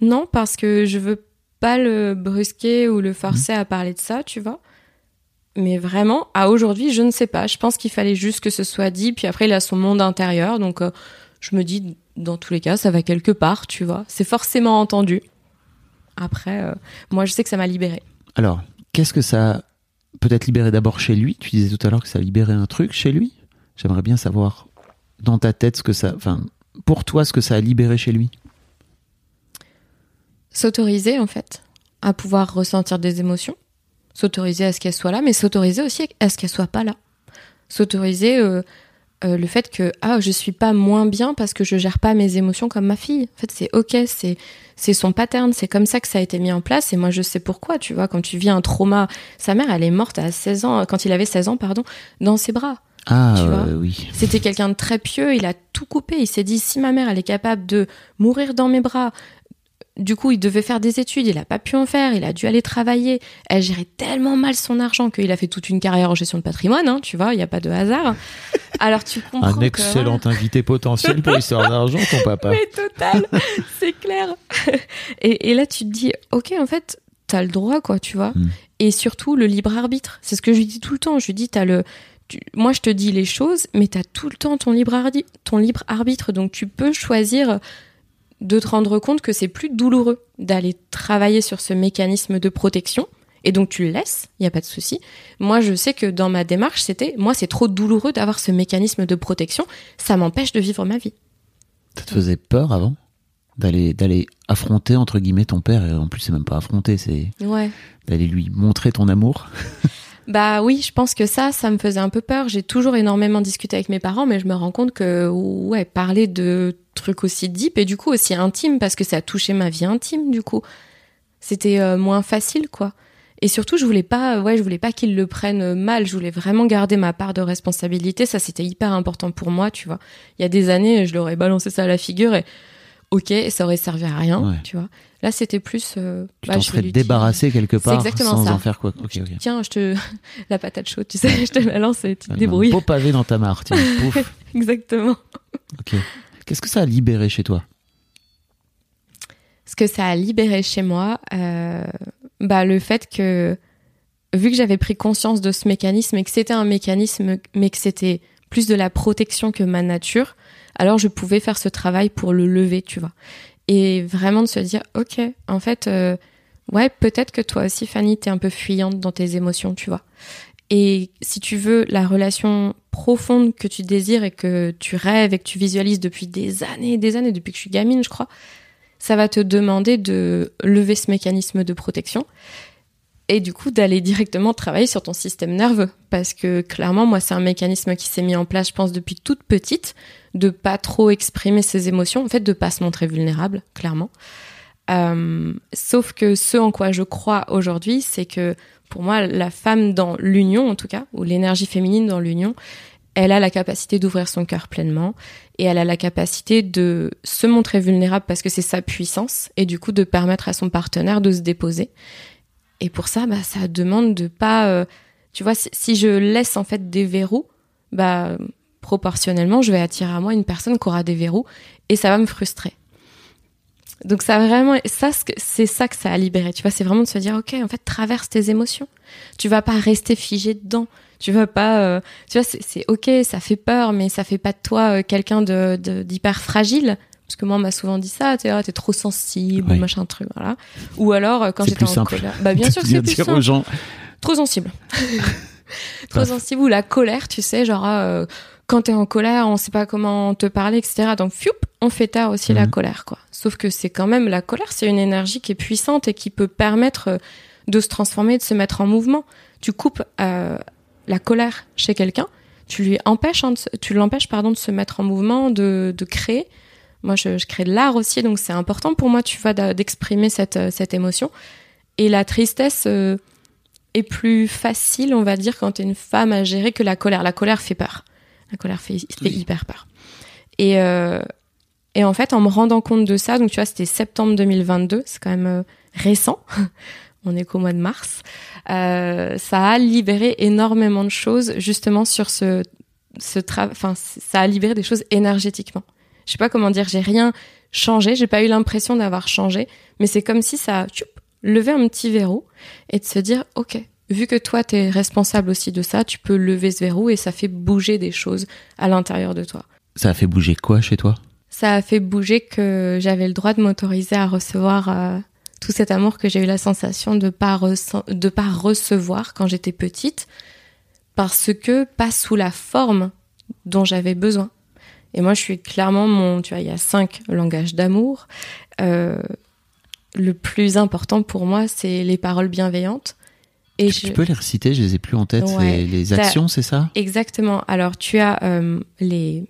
[SPEAKER 1] Non, parce que je veux pas le brusquer ou le forcer à parler de ça, tu vois. Mais vraiment, à aujourd'hui, je ne sais pas. Je pense qu'il fallait juste que ce soit dit. Puis après, il a son monde intérieur. Donc, euh, je me dis, dans tous les cas, ça va quelque part, tu vois. C'est forcément entendu. Après, euh, moi, je sais que ça m'a libérée.
[SPEAKER 3] Alors, qu'est-ce que ça peut-être libéré d'abord chez lui? Tu disais tout à l'heure que ça a libéré un truc chez lui. J'aimerais bien savoir dans ta tête ce que ça, enfin, pour toi, ce que ça a libéré chez lui.
[SPEAKER 1] S'autoriser, en fait, à pouvoir ressentir des émotions. S'autoriser à ce qu'elles soient là, mais s'autoriser aussi à ce qu'elles soient pas là. S'autoriser euh, euh, le fait que ah je suis pas moins bien parce que je gère pas mes émotions comme ma fille. En fait, c'est ok, c'est c'est son pattern, c'est comme ça que ça a été mis en place et moi je sais pourquoi, tu vois, quand tu vis un trauma, sa mère elle est morte à 16 ans quand il avait 16 ans pardon, dans ses bras.
[SPEAKER 3] Ah
[SPEAKER 1] Tu vois
[SPEAKER 3] euh, oui.
[SPEAKER 1] C'était quelqu'un de très pieux, il a tout coupé. Il s'est dit si ma mère elle est capable de mourir dans mes bras, du coup il devait faire des études, il a pas pu en faire, il a dû aller travailler. Elle gérait tellement mal son argent qu'il a fait toute une carrière en gestion de patrimoine, hein, tu vois, il y a pas de hasard. Alors tu comprends
[SPEAKER 3] Un
[SPEAKER 1] que,
[SPEAKER 3] excellent invité potentiel pour l'histoire d'argent, ton papa.
[SPEAKER 1] mais total, c'est clair. Et, et là, tu te dis, ok, en fait, t'as le droit, quoi, tu vois.
[SPEAKER 3] Mm.
[SPEAKER 1] Et surtout, le libre arbitre. C'est ce que je lui dis tout le temps. Je lui dis, t'as le. tu- moi, je te dis les choses, mais t'as tout le temps ton libre, ardi- ton libre arbitre. Donc, tu peux choisir de te rendre compte que c'est plus douloureux d'aller travailler sur ce mécanisme de protection. Et donc tu le laisses, il n'y a pas de souci. Moi, je sais que dans ma démarche, c'était, moi, c'est trop douloureux d'avoir ce mécanisme de protection. Ça m'empêche de vivre ma vie.
[SPEAKER 3] Ça te faisait peur avant d'aller d'aller affronter entre guillemets ton père? Et en plus c'est même pas affronter, c'est
[SPEAKER 1] Ouais.
[SPEAKER 3] d'aller lui montrer ton amour?
[SPEAKER 1] Bah oui, je pense que ça, ça me faisait un peu peur. J'ai toujours énormément discuté avec mes parents, mais je me rends compte que, ouais, parler de trucs aussi deep et du coup aussi intimes, parce que ça a touché ma vie intime, du coup, c'était euh, moins facile, quoi. Et surtout, je voulais pas, ouais, je voulais pas qu'ils le prennent mal. Je voulais vraiment garder ma part de responsabilité. Ça, c'était hyper important pour moi, tu vois. Il y a des années, je leur ai balancé ça à la figure et ok, ça aurait servi à rien,
[SPEAKER 3] Ouais.
[SPEAKER 1] tu vois. Là, c'était plus. euh,
[SPEAKER 3] Tu
[SPEAKER 1] bah,
[SPEAKER 3] t'en serais débarrassé quelque part
[SPEAKER 1] exactement
[SPEAKER 3] sans
[SPEAKER 1] ça.
[SPEAKER 3] en faire quoi. Ok, ok.
[SPEAKER 1] Tiens, je te la patate chaude, tu sais, je te la lance et tu te
[SPEAKER 3] Un
[SPEAKER 1] débrouilles.
[SPEAKER 3] beau pavé dans ta mare, tiens. Pouf.
[SPEAKER 1] Exactement.
[SPEAKER 3] Ok. Qu'est-ce que ça a libéré chez toi?
[SPEAKER 1] Ce que ça a libéré chez moi, euh, bah le fait que vu que j'avais pris conscience de ce mécanisme et que c'était un mécanisme, mais que c'était plus de la protection que ma nature, alors je pouvais faire ce travail pour le lever, tu vois. Et vraiment de se dire, ok, en fait, euh, ouais, peut-être que toi aussi, Fanny, t'es un peu fuyante dans tes émotions, tu vois. Et si tu veux la relation profonde que tu désires et que tu rêves et que tu visualises depuis des années et des années, depuis que je suis gamine, je crois, ça va te demander de lever ce mécanisme de protection et du coup d'aller directement travailler sur ton système nerveux. Parce que clairement moi c'est un mécanisme qui s'est mis en place je pense depuis toute petite de pas trop exprimer ses émotions en fait de pas se montrer vulnérable clairement. Euh, sauf que ce en quoi je crois aujourd'hui c'est que pour moi la femme dans l'union en tout cas ou l'énergie féminine dans l'union elle a la capacité d'ouvrir son cœur pleinement et elle a la capacité de se montrer vulnérable parce que c'est sa puissance et du coup de permettre à son partenaire de se déposer. Et pour ça, bah, ça demande de pas, euh, tu vois, si, je laisse en fait des verrous, bah, proportionnellement, je vais attirer à moi une personne qui aura des verrous et ça va me frustrer. Donc ça vraiment, ça c'est ça que ça a libéré. Tu vois, c'est vraiment de se dire, ok, en fait, traverse tes émotions. Tu vas pas rester figé dedans. Tu vas pas, euh, tu vois, c'est- ok, ça fait peur, mais ça fait pas de toi euh, quelqu'un de d'hyper fragile. Parce que moi, on m'a souvent dit ça, t'es ah, t'es trop sensible,
[SPEAKER 3] Oui.
[SPEAKER 1] machin truc, voilà. Ou alors, euh, quand j'étais en
[SPEAKER 3] simple.
[SPEAKER 1] colère. Bah, bien sûr c'est plus
[SPEAKER 3] dire
[SPEAKER 1] simple.
[SPEAKER 3] aux gens.
[SPEAKER 1] Trop sensible. Trop sensible ou la colère, tu sais, genre euh, quand t'es en colère, on sait pas comment te parler, etc. Donc fioup, on fait taire aussi la
[SPEAKER 3] Mhm.
[SPEAKER 1] colère, quoi. Sauf que c'est quand même la colère, c'est une énergie qui est puissante et qui peut permettre euh, de se transformer, de se mettre en mouvement. Tu coupes euh, la colère chez quelqu'un, tu lui empêches, hein, de tu l'empêches pardon de se mettre en mouvement, de, de créer. Moi, je, je crée de l'art aussi, donc c'est important pour moi, tu vois, d'exprimer cette, euh, cette émotion. Et la tristesse euh, est plus facile, on va dire, quand t'es une femme à gérer que la colère. La colère fait peur. La colère fait, fait
[SPEAKER 3] Oui.
[SPEAKER 1] hyper peur. Et, euh, et en fait, en me rendant compte de ça, donc tu vois, c'était septembre 2022, c'est quand même euh, récent. On est qu'au mois de mars. Euh, ça a libéré énormément de choses, justement, sur ce, ce travail. Enfin, ça a libéré des choses énergétiquement. Je sais pas comment dire, j'ai rien changé, j'ai pas eu l'impression d'avoir changé, mais c'est comme si ça a levé un petit verrou et de se dire, ok, vu que toi t'es responsable aussi de ça, tu peux lever ce verrou et ça fait bouger des choses à l'intérieur de toi.
[SPEAKER 3] Ça a fait bouger quoi chez toi?
[SPEAKER 1] Ça a fait bouger que j'avais le droit de m'autoriser à recevoir euh, tout cet amour que j'ai eu la sensation de pas de pas recevoir quand j'étais petite, parce que pas sous la forme dont j'avais besoin. Et moi, je suis clairement mon, tu vois, il y a cinq langages d'amour. Euh, le plus important pour moi, c'est les paroles bienveillantes. Et
[SPEAKER 3] tu,
[SPEAKER 1] je-
[SPEAKER 3] tu peux les reciter, je les ai plus en tête.
[SPEAKER 1] Ouais.
[SPEAKER 3] Les, actions, c'est ça?
[SPEAKER 1] Exactement. Alors, tu as euh, les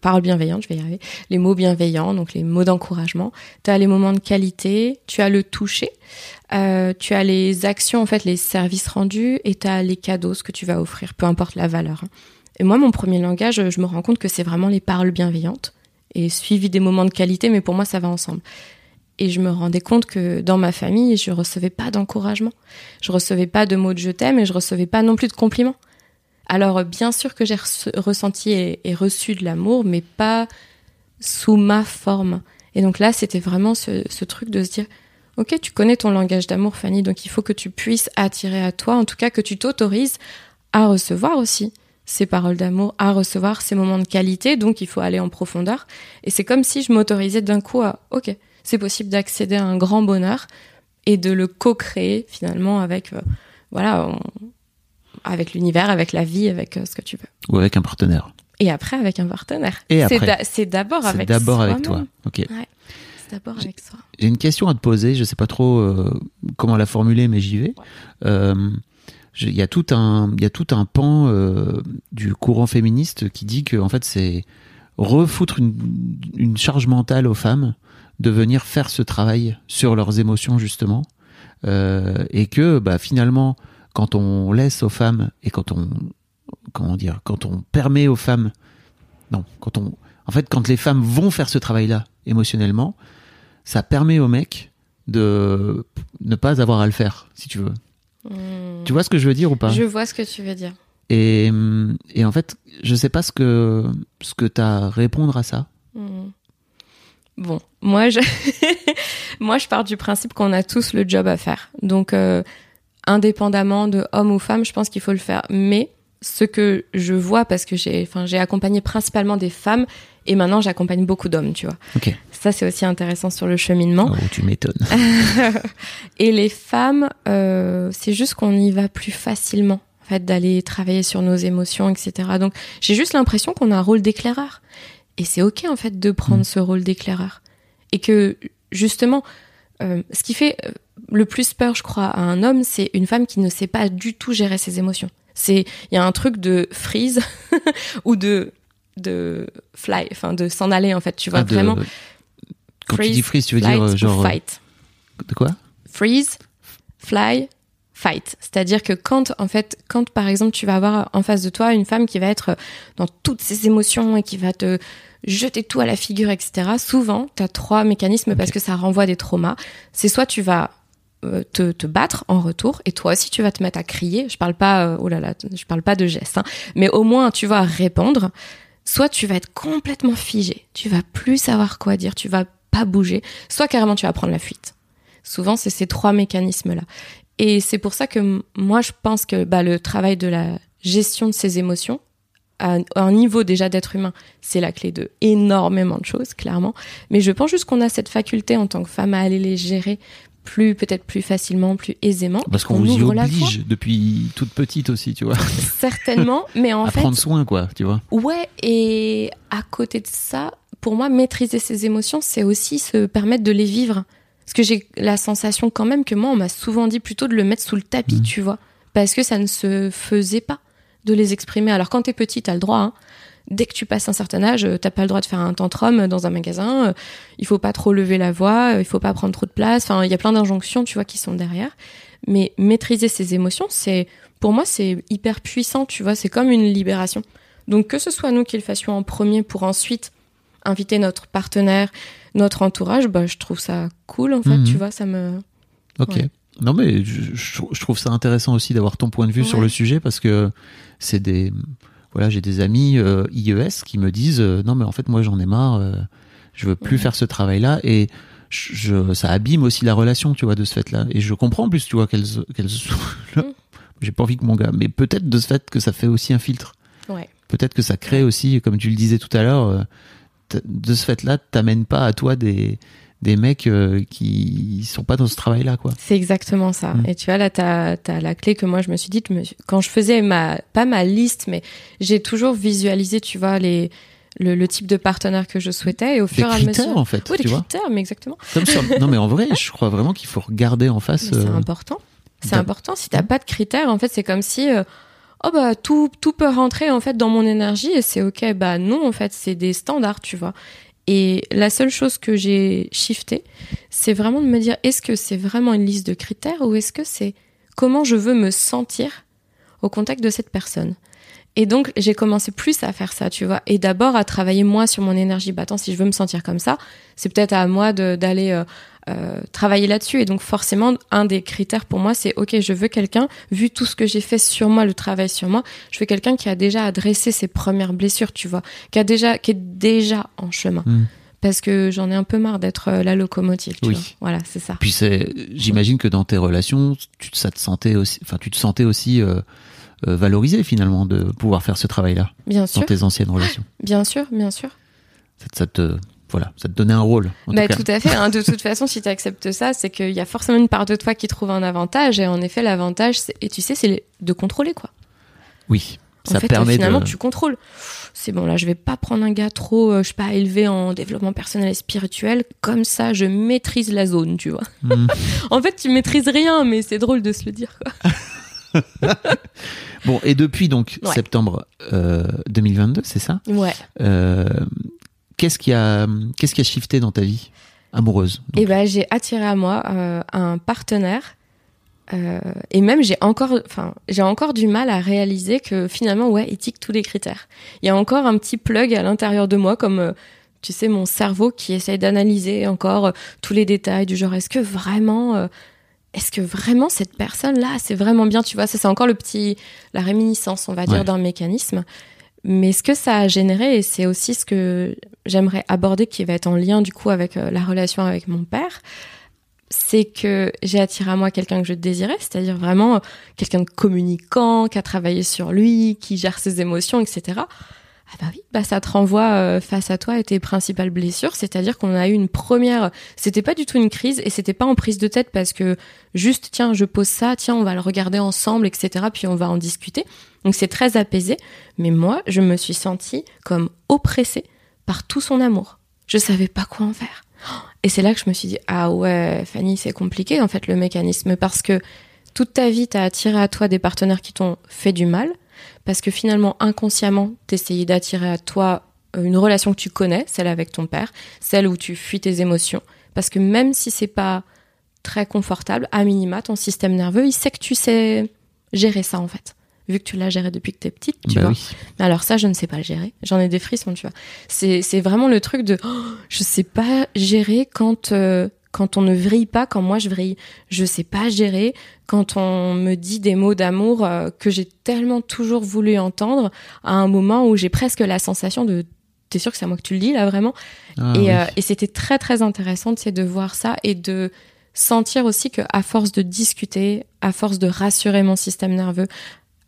[SPEAKER 1] paroles bienveillantes, je vais y arriver, les mots bienveillants, donc les mots d'encouragement. Tu as les moments de qualité, tu as le toucher, euh, tu as les actions, en fait, les services rendus, et tu as les cadeaux, ce que tu vas offrir, peu importe la valeur. Et moi, mon premier langage, je me rends compte que c'est vraiment les paroles bienveillantes, et suivi des moments de qualité, mais pour moi, ça va ensemble. Et je me rendais compte que dans ma famille, je recevais pas d'encouragement. Je recevais pas de mots de je t'aime et je recevais pas non plus de compliments. Alors, bien sûr que j'ai ressenti et, et reçu de l'amour, mais pas sous ma forme. Et donc là, c'était vraiment ce, ce truc de se dire, ok, tu connais ton langage d'amour, Fanny, donc il faut que tu puisses attirer à toi, en tout cas que tu t'autorises à recevoir aussi ces paroles d'amour, à recevoir ces moments de qualité, donc il faut aller en profondeur. Et c'est comme si je m'autorisais d'un coup à, ok, c'est possible d'accéder à un grand bonheur et de le co-créer finalement avec, euh, voilà, on- avec l'univers, avec la vie, avec euh, ce que tu veux.
[SPEAKER 3] Ou avec un partenaire
[SPEAKER 1] Et après avec un partenaire.
[SPEAKER 3] Et après.
[SPEAKER 1] C'est d'abord
[SPEAKER 3] C'est
[SPEAKER 1] avec
[SPEAKER 3] d'abord avec toi. Ok.
[SPEAKER 1] C'est d'abord avec soi.
[SPEAKER 3] J'ai une question à te poser. Je sais pas trop euh, comment la formuler, mais j'y vais. Il y a tout un, il y a tout un pan euh, du courant féministe qui dit que en fait c'est refoutre une, une charge mentale aux femmes de venir faire ce travail sur leurs émotions justement, euh, et que bah, finalement quand on laisse aux femmes et quand on comment dire, quand on permet aux femmes, non, quand on, en fait, quand les femmes vont faire ce travail-là émotionnellement, ça permet aux mecs de ne pas avoir à le faire, si tu veux.
[SPEAKER 1] Hmm.
[SPEAKER 3] Tu vois ce que je veux dire ou pas?
[SPEAKER 1] Je vois ce que tu veux dire.
[SPEAKER 3] et, et en fait, je sais pas ce que ce que t'as à répondre à ça.
[SPEAKER 1] Hmm. Bon, moi je, moi je pars du principe qu'on a tous le job à faire. Donc, euh, indépendamment de homme ou femme, je pense qu'il faut le faire. Mais ce que je vois, parce que j'ai, enfin, j'ai accompagné principalement des femmes et maintenant j'accompagne beaucoup d'hommes, tu vois.
[SPEAKER 3] Ok.
[SPEAKER 1] Ça c'est aussi intéressant sur le cheminement.
[SPEAKER 3] Oh, tu m'étonnes.
[SPEAKER 1] et les femmes, euh, c'est juste qu'on y va plus facilement, en fait, d'aller travailler sur nos émotions, etc. Donc, j'ai juste l'impression qu'on a un rôle d'éclaireur. Et c'est ok, en fait, de prendre
[SPEAKER 3] Mm.
[SPEAKER 1] ce rôle d'éclaireur. Et que, justement, euh, ce qui fait euh, le plus peur, je crois, à un homme, c'est une femme qui ne sait pas du tout gérer ses émotions. C'est, il y a un truc de freeze ou de de fly, enfin de s'en aller en fait. Tu vois
[SPEAKER 3] Ah, de-
[SPEAKER 1] vraiment.
[SPEAKER 3] Quand tu dis freeze, tu veux dire euh, genre
[SPEAKER 1] fight
[SPEAKER 3] de quoi?
[SPEAKER 1] Freeze, fly, fight. C'est-à-dire que quand, en fait, quand par exemple tu vas avoir en face de toi une femme qui va être dans toutes ses émotions et qui va te jeter tout à la figure, etc. Souvent, tu as trois mécanismes parce que ça renvoie des traumas. C'est soit tu vas euh, te, te battre en retour et toi aussi tu vas te mettre à crier. Je parle pas, euh, oh là là, je parle pas de gestes, hein, mais au moins tu vas répondre. Soit tu vas être complètement figé, tu vas plus savoir quoi dire, tu vas pas bouger. Soit carrément tu vas prendre la fuite. Souvent, c'est ces trois mécanismes-là. Et c'est pour ça que moi, je pense que bah, le travail de la gestion de ses émotions, à un niveau déjà d'être humain, c'est la clé de énormément de choses, clairement. Mais je pense juste qu'on a cette faculté en tant que femme à aller les gérer plus, peut-être plus facilement, plus aisément.
[SPEAKER 3] Parce qu'on vous y oblige depuis toute petite aussi, tu vois.
[SPEAKER 1] Certainement, mais en
[SPEAKER 3] à
[SPEAKER 1] fait,
[SPEAKER 3] prendre soin, quoi, tu vois.
[SPEAKER 1] Ouais, et à côté de ça, pour moi, maîtriser ses émotions, c'est aussi se permettre de les vivre. Parce que j'ai la sensation quand même que moi, on m'a souvent dit plutôt de le mettre sous le tapis,
[SPEAKER 3] Mhm.
[SPEAKER 1] tu vois. Parce que ça ne se faisait pas de les exprimer. Alors quand t'es petit, t'as le droit. hein. Dès que tu passes un certain âge, euh, t'as pas le droit de faire un tantrum dans un magasin. euh, Il faut pas trop lever la voix, euh, il faut pas prendre trop de place. Enfin, il y a plein d'injonctions, tu vois, qui sont derrière. Mais maîtriser ses émotions, c'est, pour moi, c'est hyper puissant, tu vois. C'est comme une libération. Donc que ce soit nous qui le fassions en premier pour ensuite inviter notre partenaire, notre entourage, bah, je trouve ça cool en fait,
[SPEAKER 3] Mhm.
[SPEAKER 1] tu vois, ça me...
[SPEAKER 3] Ok.
[SPEAKER 1] Ouais.
[SPEAKER 3] Non, mais je, trouve ça intéressant aussi d'avoir ton point de vue sur le sujet parce que c'est des. Voilà, j'ai des amis euh, IES qui me disent euh, non, mais en fait, moi, j'en ai marre, euh, je veux plus
[SPEAKER 1] Ouais.
[SPEAKER 3] faire ce travail-là et je, ça abîme aussi la relation, tu vois, de ce fait-là. Et je comprends en plus, tu vois, qu'elles. qu'elles
[SPEAKER 1] Mm.
[SPEAKER 3] j'ai pas envie que mon gars, mais peut-être de ce fait que ça fait aussi un filtre.
[SPEAKER 1] Ouais.
[SPEAKER 3] Peut-être que ça crée aussi, comme tu le disais tout à l'heure, euh, de ce fait-là, t'amènes pas à toi des, des mecs euh, qui sont pas dans ce travail-là, quoi.
[SPEAKER 1] C'est exactement ça.
[SPEAKER 3] Mm.
[SPEAKER 1] Et tu vois, là, t'as as la clé que moi, je me suis dit, je me suis- quand je faisais ma, pas ma liste, mais j'ai toujours visualisé, tu vois, les, le, le type de partenaire que je souhaitais et au
[SPEAKER 3] Des
[SPEAKER 1] fur et à
[SPEAKER 3] critères,
[SPEAKER 1] mesure.
[SPEAKER 3] en fait,
[SPEAKER 1] Oui,
[SPEAKER 3] tu
[SPEAKER 1] des
[SPEAKER 3] vois.
[SPEAKER 1] critères, mais exactement.
[SPEAKER 3] Comme. Non, mais en vrai, je crois vraiment qu'il faut regarder en face.
[SPEAKER 1] C'est
[SPEAKER 3] euh,
[SPEAKER 1] important. C'est important. Si t'as pas de critères, en fait, c'est comme si, euh, oh bah tout peut rentrer en fait dans mon énergie et c'est ok. Bah non, en fait, c'est des standards, tu vois. Et la seule chose que j'ai shifté, c'est vraiment de me dire, est-ce que c'est vraiment une liste de critères ou est-ce que c'est comment je veux me sentir au contact de cette personne? Et donc, j'ai commencé plus à faire ça, tu vois. Et d'abord, à travailler moi sur mon énergie. Bah, attends, si je veux me sentir comme ça, c'est peut-être à moi d'aller euh, travailler là-dessus. Et donc, forcément, un des critères pour moi, c'est OK, je veux quelqu'un, vu tout ce que j'ai fait sur moi, le travail sur moi, je veux quelqu'un qui a déjà adressé ses premières blessures, tu vois, qui a déjà, qui est déjà en chemin.
[SPEAKER 3] Hmm.
[SPEAKER 1] Parce que j'en ai un peu marre d'être euh, la locomotive, tu
[SPEAKER 3] Oui.
[SPEAKER 1] vois. Voilà, c'est ça.
[SPEAKER 3] Puis c'est, j'imagine que dans tes relations, tu, ça te sentais aussi, enfin, tu te sentais aussi euh, valorisé finalement de pouvoir faire ce travail-là
[SPEAKER 1] Bien
[SPEAKER 3] dans
[SPEAKER 1] sûr,
[SPEAKER 3] tes anciennes relations.
[SPEAKER 1] bien sûr, bien sûr.
[SPEAKER 3] Ça te, voilà, ça te donnait un rôle. En
[SPEAKER 1] Bah,
[SPEAKER 3] tout
[SPEAKER 1] à fait. hein. De toute façon, si tu acceptes ça, c'est qu'il y a forcément une part de toi qui trouve un avantage. Et en effet, l'avantage, et tu sais, c'est de contrôler, quoi.
[SPEAKER 3] Oui,
[SPEAKER 1] En
[SPEAKER 3] ça
[SPEAKER 1] fait,
[SPEAKER 3] permet
[SPEAKER 1] finalement,
[SPEAKER 3] de.
[SPEAKER 1] tu contrôles. C'est bon, là, je vais pas prendre un gars trop, euh, je sais pas, élevé en développement personnel et spirituel. Comme ça, je maîtrise la zone, tu vois.
[SPEAKER 3] Hmm.
[SPEAKER 1] En fait, tu maîtrises rien, mais c'est drôle de se le dire, quoi.
[SPEAKER 3] Bon, et depuis donc
[SPEAKER 1] Ouais.
[SPEAKER 3] septembre euh, 2022, c'est ça?
[SPEAKER 1] Ouais.
[SPEAKER 3] Euh, Qu'est-ce qui a qu'est-ce qui a shifté dans ta vie amoureuse donc
[SPEAKER 1] Et ben j'ai attiré à moi euh, un partenaire. euh, et même j'ai encore, enfin j'ai encore du mal à réaliser que finalement ouais il tique tous les critères. Il y a encore un petit plug à l'intérieur de moi comme euh, tu sais mon cerveau qui essaye d'analyser encore tous les détails du genre est-ce que vraiment est-ce que vraiment cette personne là c'est vraiment bien tu vois? Ça c'est encore le petit la réminiscence on va dire d'un mécanisme mais ce que ça a généré et c'est aussi ce que j'aimerais aborder qui va être en lien du coup avec euh, la relation avec mon père c'est que j'ai attiré à moi quelqu'un que je désirais, c'est-à-dire vraiment euh, quelqu'un de communicant, qui a travaillé sur lui, qui gère ses émotions, etc. Ah bah oui, bah ça te renvoie euh, face à toi et tes principales blessures, c'est-à-dire qu'on a eu une première, c'était pas du tout une crise et c'était pas en prise de tête parce que juste tiens je pose ça, tiens on va le regarder ensemble, etc. Puis on va en discuter. Donc c'est très apaisé, mais moi je me suis sentie comme oppressée par tout son amour. Je savais pas quoi en faire. Et c'est là que je me suis dit, ah ouais, Fanny, c'est compliqué en fait le mécanisme parce que toute ta vie, t'as attiré à toi des partenaires qui t'ont fait du mal, parce que finalement, inconsciemment, t'essayais d'attirer à toi euh, une relation que tu connais, celle avec ton père, celle où tu fuis tes émotions, parce que même si c'est pas très confortable, à minima, ton système nerveux, il sait que tu sais gérer ça en fait. Vu que tu l'as géré depuis que t'es petite, tu
[SPEAKER 3] Bah
[SPEAKER 1] vois.
[SPEAKER 3] oui.
[SPEAKER 1] Mais alors ça, je ne sais pas le gérer. J'en ai des frissons, tu vois. C'est c'est vraiment le truc de oh, je sais pas gérer quand euh, quand on ne vrille pas, quand moi je vrille. Je sais pas gérer quand on me dit des mots d'amour euh, que j'ai tellement toujours voulu entendre à un moment où j'ai presque la sensation de t'es sûr que c'est à moi que tu le dis là vraiment?
[SPEAKER 3] Ah
[SPEAKER 1] et,
[SPEAKER 3] oui.
[SPEAKER 1] euh, et c'était très très intéressant de voir ça et de sentir aussi que à force de discuter, à force de rassurer mon système nerveux,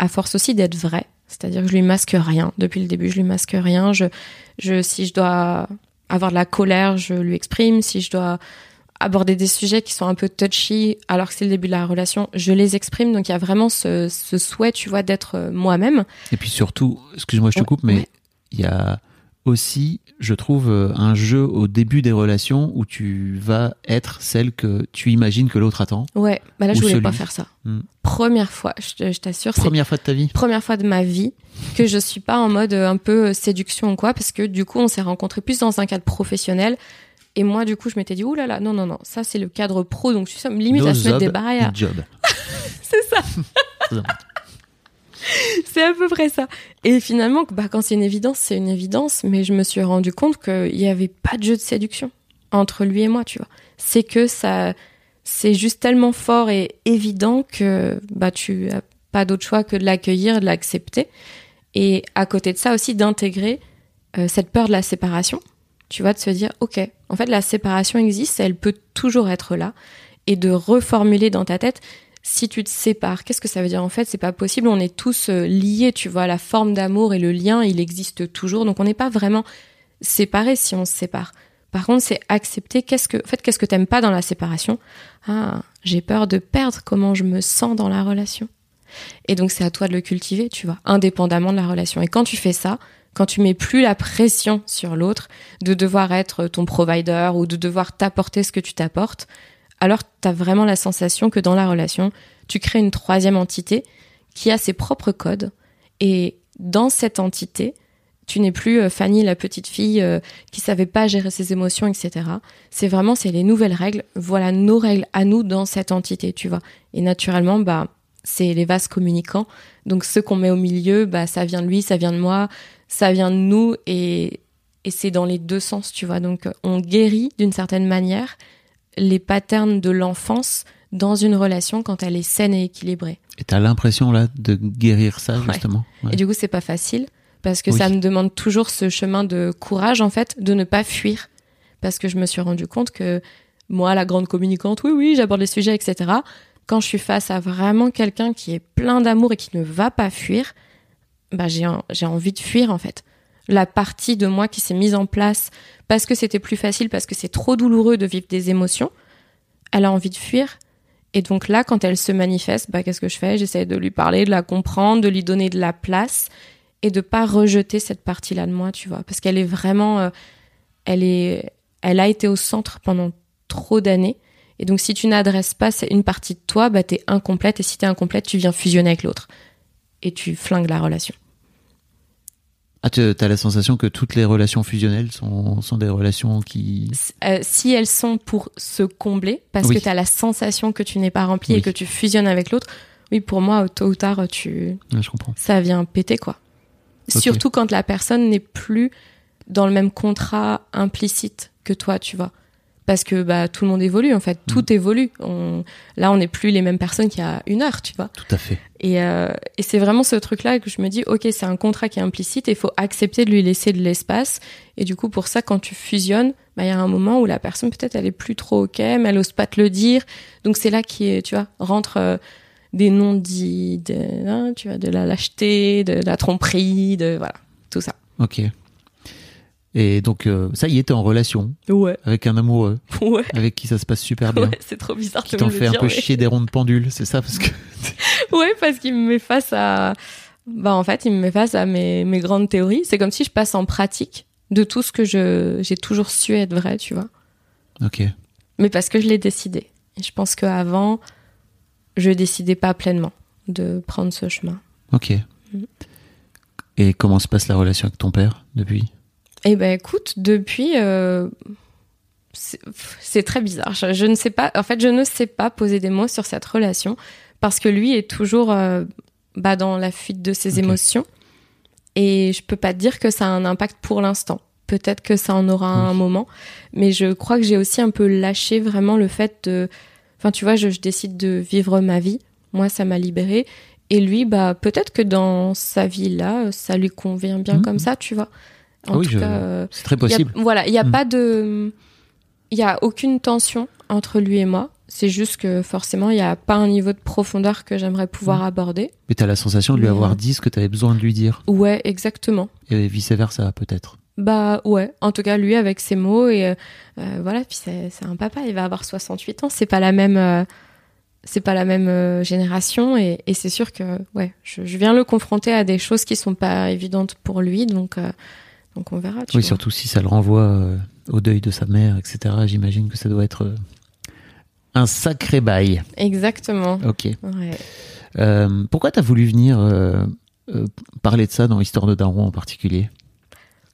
[SPEAKER 1] à force aussi d'être vrai, c'est-à-dire que je lui masque rien depuis le début, je lui masque rien. Je, je, si je dois avoir de la colère, je lui exprime. Si je dois aborder des sujets qui sont un peu touchy alors que c'est le début de la relation, je les exprime. Donc il y a vraiment ce, ce souhait, tu vois, d'être euh, moi-même.
[SPEAKER 3] Et puis surtout, excuse-moi, je te
[SPEAKER 1] Ouais,
[SPEAKER 3] coupe, mais
[SPEAKER 1] ouais.
[SPEAKER 3] il y a aussi, je trouve, euh, un jeu au début des relations où tu vas être celle que tu imagines que l'autre attend.
[SPEAKER 1] Ouais, bah là je
[SPEAKER 3] Ou
[SPEAKER 1] voulais
[SPEAKER 3] celui.
[SPEAKER 1] pas faire ça.
[SPEAKER 3] Hmm.
[SPEAKER 1] Première fois, je, t'assure,
[SPEAKER 3] Première fois de ta vie
[SPEAKER 1] première fois de ma vie que je suis pas en mode euh, un peu séduction ou quoi parce que du coup on s'est rencontrés plus dans un cadre professionnel et moi du coup je m'étais dit ouh là là non non non ça c'est le cadre pro donc tu sais limite
[SPEAKER 3] No
[SPEAKER 1] à se mettre des barrières
[SPEAKER 3] job.
[SPEAKER 1] c'est ça c'est à peu près ça et finalement bah quand c'est une évidence c'est une évidence mais je me suis rendu compte qu'il y avait pas de jeu de séduction entre lui et moi tu vois c'est que ça c'est juste tellement fort et évident que bah tu as pas d'autre choix que de l'accueillir, de l'accepter. Et à côté de ça aussi d'intégrer euh, cette peur de la séparation. Tu vois, de se dire, ok, en fait la séparation existe, elle peut toujours être là, et de reformuler dans ta tête. Si tu te sépares, qu'est-ce que ça veut dire? En fait C'est pas possible. On est tous euh, liés, tu vois. La forme d'amour et le lien, il existe toujours. Donc on n'est pas vraiment séparés si on se sépare. Par contre, c'est accepter qu'est-ce que, en fait, qu'est-ce que t'aimes pas dans la séparation? Ah, j'ai peur de perdre comment je me sens dans la relation. Et donc, c'est à toi de le cultiver, tu vois, indépendamment de la relation. Et quand tu fais ça, quand tu mets plus la pression sur l'autre de devoir être ton provider ou de devoir t'apporter ce que tu t'apportes, alors tu as vraiment la sensation que dans la relation, tu crées une troisième entité qui a ses propres codes. Et dans cette entité, tu n'es plus euh, Fanny, la petite fille euh, qui savait pas gérer ses émotions, etc. C'est vraiment, c'est les nouvelles règles. Voilà nos règles à nous dans cette entité, tu vois. Et naturellement, bah, c'est les vases communicants. Donc, ce qu'on met au milieu, bah, ça vient de lui, ça vient de moi, ça vient de nous et, et c'est dans les deux sens, tu vois. Donc, on guérit d'une certaine manière les patterns de l'enfance dans une relation quand elle est saine et équilibrée.
[SPEAKER 3] Et t'as l'impression là de guérir ça
[SPEAKER 1] Ouais.
[SPEAKER 3] justement. Ouais.
[SPEAKER 1] Et du coup, c'est pas facile parce que
[SPEAKER 3] Oui.
[SPEAKER 1] ça me demande toujours ce chemin de courage, en fait, de ne pas fuir. Parce que je me suis rendu compte que moi, la grande communicante, oui, oui, j'aborde les sujets, etc. Quand je suis face à vraiment quelqu'un qui est plein d'amour et qui ne va pas fuir, bah, j'ai, j'ai envie de fuir, en fait. La partie de moi qui s'est mise en place parce que c'était plus facile, parce que c'est trop douloureux de vivre des émotions, elle a envie de fuir. Et donc là, quand elle se manifeste, bah, qu'est-ce que je fais? J'essaie de lui parler, de la comprendre, de lui donner de la place et de pas rejeter cette partie-là de moi, tu vois, parce qu'elle est vraiment, euh, elle est, elle a été au centre pendant trop d'années Et donc, si tu n'adresses pas une partie de toi, bah, t'es incomplète. Et si t'es incomplète, tu viens fusionner avec l'autre. Et tu flingues la relation.
[SPEAKER 3] Ah, tu as la sensation que toutes les relations fusionnelles sont, sont des relations qui...
[SPEAKER 1] Euh, si elles sont pour se combler, parce
[SPEAKER 3] Oui.
[SPEAKER 1] que tu as la sensation que tu n'es pas rempli
[SPEAKER 3] Oui.
[SPEAKER 1] et que tu fusionnes avec l'autre, oui, pour moi, tôt ou tard, tu,
[SPEAKER 3] je comprends.
[SPEAKER 1] ça vient péter, quoi. Surtout quand la personne n'est plus dans le même contrat implicite que toi, tu vois. Parce que bah, tout le monde évolue, en fait.
[SPEAKER 3] Mm.
[SPEAKER 1] Tout évolue. On... Là, on n'est plus les mêmes personnes qu'il y a une heure, tu vois.
[SPEAKER 3] Tout à fait.
[SPEAKER 1] Et, euh, et c'est vraiment ce truc-là que je me dis, ok, c'est un contrat qui est implicite et il faut accepter de lui laisser de l'espace. Et du coup, pour ça, quand tu fusionnes, bah, il y a un moment où la personne, peut-être, elle est plus trop ok, mais elle ose pas te le dire. Donc c'est là qui est, tu vois, rentre euh, des non-dits, de, hein, tu vois, de la lâcheté, de la tromperie, de voilà, tout ça.
[SPEAKER 3] Ok. Et donc, euh, ça y est, t'es en relation
[SPEAKER 1] Ouais,
[SPEAKER 3] avec un amoureux
[SPEAKER 1] ouais.
[SPEAKER 3] avec qui ça se passe super bien.
[SPEAKER 1] Ouais, c'est trop bizarre
[SPEAKER 3] Qui
[SPEAKER 1] de
[SPEAKER 3] t'en
[SPEAKER 1] me le
[SPEAKER 3] fait un
[SPEAKER 1] dire,
[SPEAKER 3] peu
[SPEAKER 1] mais-
[SPEAKER 3] chier des ronds de pendule, c'est ça parce que
[SPEAKER 1] Ouais, parce qu'il me met face à. Bah, en fait, il me met face à mes, mes grandes théories. C'est comme si je passe en pratique de tout ce que je, j'ai toujours su être vrai, tu vois.
[SPEAKER 3] Ok.
[SPEAKER 1] Mais parce que je l'ai décidé. Et je pense qu'avant, je décidais pas pleinement de prendre ce chemin.
[SPEAKER 3] Ok.
[SPEAKER 1] Mm.
[SPEAKER 3] Et comment se passe la relation avec ton père depuis?
[SPEAKER 1] Eh ben, écoute, depuis. euh, c'est très bizarre. Je, je ne sais pas. En fait, je ne sais pas poser des mots sur cette relation parce que lui est toujours euh, bah, dans la fuite de ses émotions. Et je peux pas te dire que ça a un impact pour l'instant. Peut-être que ça en aura un moment. Mais je crois que j'ai aussi un peu lâché vraiment le fait de. Enfin, tu vois, je, je décide de vivre ma vie. Moi, ça m'a libérée. Et lui, bah, peut-être que dans sa vie là, ça lui convient bien
[SPEAKER 3] Mhm.
[SPEAKER 1] comme ça, tu vois. En
[SPEAKER 3] oui, je-
[SPEAKER 1] euh,
[SPEAKER 3] C'est très
[SPEAKER 1] il y a-
[SPEAKER 3] possible.
[SPEAKER 1] voilà, il n'y a
[SPEAKER 3] Mm.
[SPEAKER 1] pas de. Il y a aucune tension entre lui et moi. C'est juste que forcément, il n'y a pas un niveau de profondeur que j'aimerais pouvoir
[SPEAKER 3] Mm.
[SPEAKER 1] aborder.
[SPEAKER 3] Mais t'as la sensation de lui
[SPEAKER 1] Mais,
[SPEAKER 3] avoir
[SPEAKER 1] euh,
[SPEAKER 3] dit ce que t'avais besoin de lui dire.
[SPEAKER 1] Ouais, exactement.
[SPEAKER 3] Et vice versa, peut-être.
[SPEAKER 1] Bah ouais, en tout cas, lui avec ses mots. Et euh, voilà, puis c'est un papa, il va avoir 68 ans. C'est pas la même. euh, c'est pas la même euh, génération et, et c'est sûr que ouais, je, je viens le confronter à des choses qui sont pas évidentes pour lui, donc donc on verra. Tu
[SPEAKER 3] Oui,
[SPEAKER 1] vois.
[SPEAKER 3] surtout si ça le renvoie euh, au deuil de sa mère, etc. J'imagine que ça doit être euh, un sacré bail.
[SPEAKER 1] Exactement.
[SPEAKER 3] Ok.
[SPEAKER 1] Ouais.
[SPEAKER 3] Euh, pourquoi t'as voulu venir euh, euh, parler de ça dans Histoire de Daron en particulier?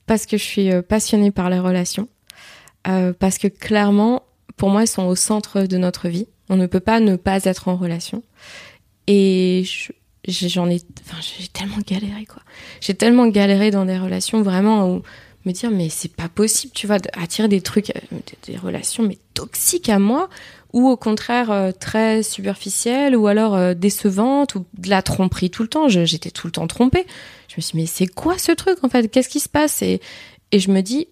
[SPEAKER 1] Parce que je suis passionnée par les relations, parce que clairement, pour moi, elles sont au centre de notre vie. On ne peut pas ne pas être en relation. Et je- j'en ai, j'ai tellement galéré, quoi. J'ai tellement galéré dans des relations vraiment où me dire, mais c'est pas possible, tu vois, attirer des trucs, euh, des, relations, mais toxiques à moi, ou au contraire euh, très superficielles, ou alors euh, décevantes, ou de la tromperie tout le temps. J'étais tout le temps trompée. Je me suis dit, mais c'est quoi ce truc en fait? Qu'est-ce qui se passe? Et, et je me dis,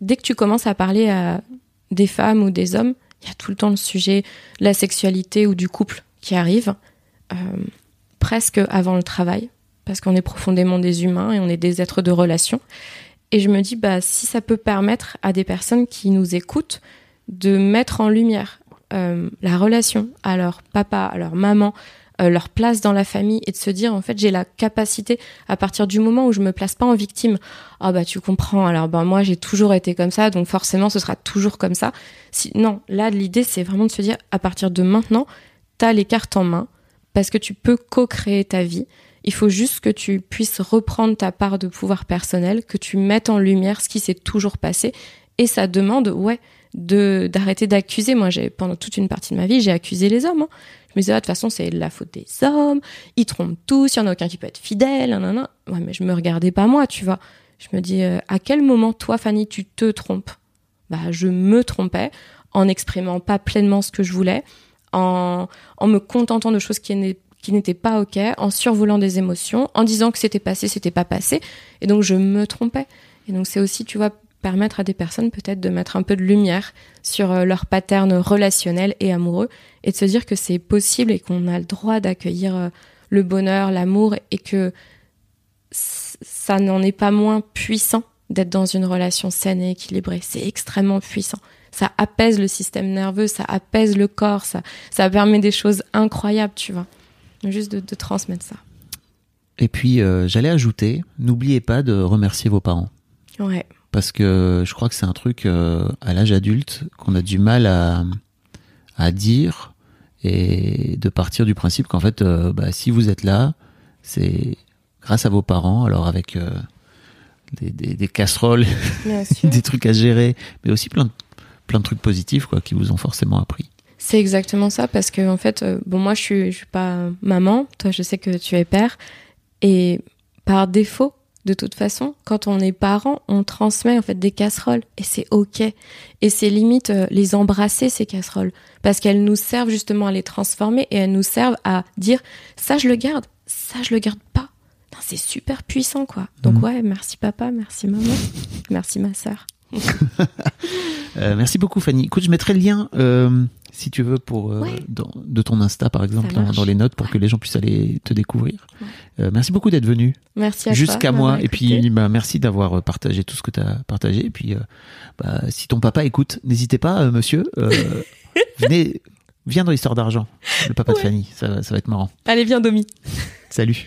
[SPEAKER 1] dès que tu commences à parler à des femmes ou des hommes, il y a tout le temps le sujet de la sexualité ou du couple qui arrive, presque avant le travail, parce qu'on est profondément des humains et on est des êtres de relation. Et je me dis, bah, si ça peut permettre à des personnes qui nous écoutent de mettre en lumière euh, la relation à leur papa, à leur maman, euh, leur place dans la famille et de se dire, en fait, j'ai la capacité, à partir du moment où je me place pas en victime, ah bah tu comprends, alors ben moi j'ai toujours été comme ça, donc forcément ce sera toujours comme ça. Si, non, là l'idée c'est vraiment de se dire, à partir de maintenant, t'as les cartes en main, parce que tu peux co-créer ta vie. Il faut juste que tu puisses reprendre ta part de pouvoir personnel, que tu mettes en lumière ce qui s'est toujours passé. Et ça demande, ouais, de d'arrêter d'accuser. Moi, j'ai pendant toute une partie de ma vie, j'ai accusé les hommes. hein. Je me disais, ah, de toute façon, c'est la faute des hommes. Ils trompent tous. Il y en a aucun qui peut être fidèle. Nanana. Ouais, mais je me regardais pas moi, tu vois. Je me dis, euh, à quel moment, toi, Fanny, tu te trompes? Bah, je me trompais en n'exprimant pas pleinement ce que je voulais, en, me contentant de choses qui n'étaient pas ok, en survolant des émotions, en disant que c'était passé, c'était pas passé, et donc je me trompais. Et donc c'est aussi, tu vois, permettre à des personnes peut-être de mettre un peu de lumière sur euh, leur pattern relationnel et amoureux, et de se dire que c'est possible et qu'on a le droit d'accueillir euh, le bonheur, l'amour, et que ça n'en est pas moins puissant d'être dans une relation saine et équilibrée. C'est extrêmement puissant. Ça apaise le système nerveux, ça apaise le corps, ça, ça permet des choses incroyables, tu vois. Juste de, de transmettre ça.
[SPEAKER 3] Et puis, euh, j'allais ajouter, n'oubliez pas de remercier vos parents.
[SPEAKER 1] Ouais.
[SPEAKER 3] Parce que je crois que c'est un truc euh, à l'âge adulte qu'on a du mal à, à dire et de partir du principe qu'en fait, euh, bah, si vous êtes là, c'est grâce à vos parents, alors avec des, des- des casseroles, des trucs à gérer, mais aussi plein de, plein de trucs positifs quoi, qui vous ont forcément appris.
[SPEAKER 1] C'est exactement ça parce que en fait, euh, bon moi je suis, je suis pas maman, toi je sais que tu es père et par défaut, de toute façon, quand on est parent, on transmet en fait des casseroles et c'est ok et c'est limite euh, les embrasser ces casseroles parce qu'elles nous servent justement à les transformer et elles nous servent à dire ça je le garde, ça je le garde pas. C'est super puissant quoi. Donc
[SPEAKER 3] Mhm.
[SPEAKER 1] ouais, merci papa, merci maman, merci ma sœur.
[SPEAKER 3] Euh, merci beaucoup Fanny. Écoute, je mettrai le lien euh, si tu veux pour euh,
[SPEAKER 1] Ouais.
[SPEAKER 3] dans- de ton Insta par exemple dans, les notes pour
[SPEAKER 1] Ouais.
[SPEAKER 3] que les gens puissent aller te découvrir.
[SPEAKER 1] Ouais.
[SPEAKER 3] Merci beaucoup d'être venu
[SPEAKER 1] Merci à
[SPEAKER 3] jusqu'à moi et puis bah, merci d'avoir partagé tout ce que tu as partagé et puis bah, si ton papa écoute, n'hésitez pas monsieur venez viens dans l'histoire d'argent. Le papa de. Fanny, ça, ça va être marrant.
[SPEAKER 1] Allez viens Domi.
[SPEAKER 3] Salut.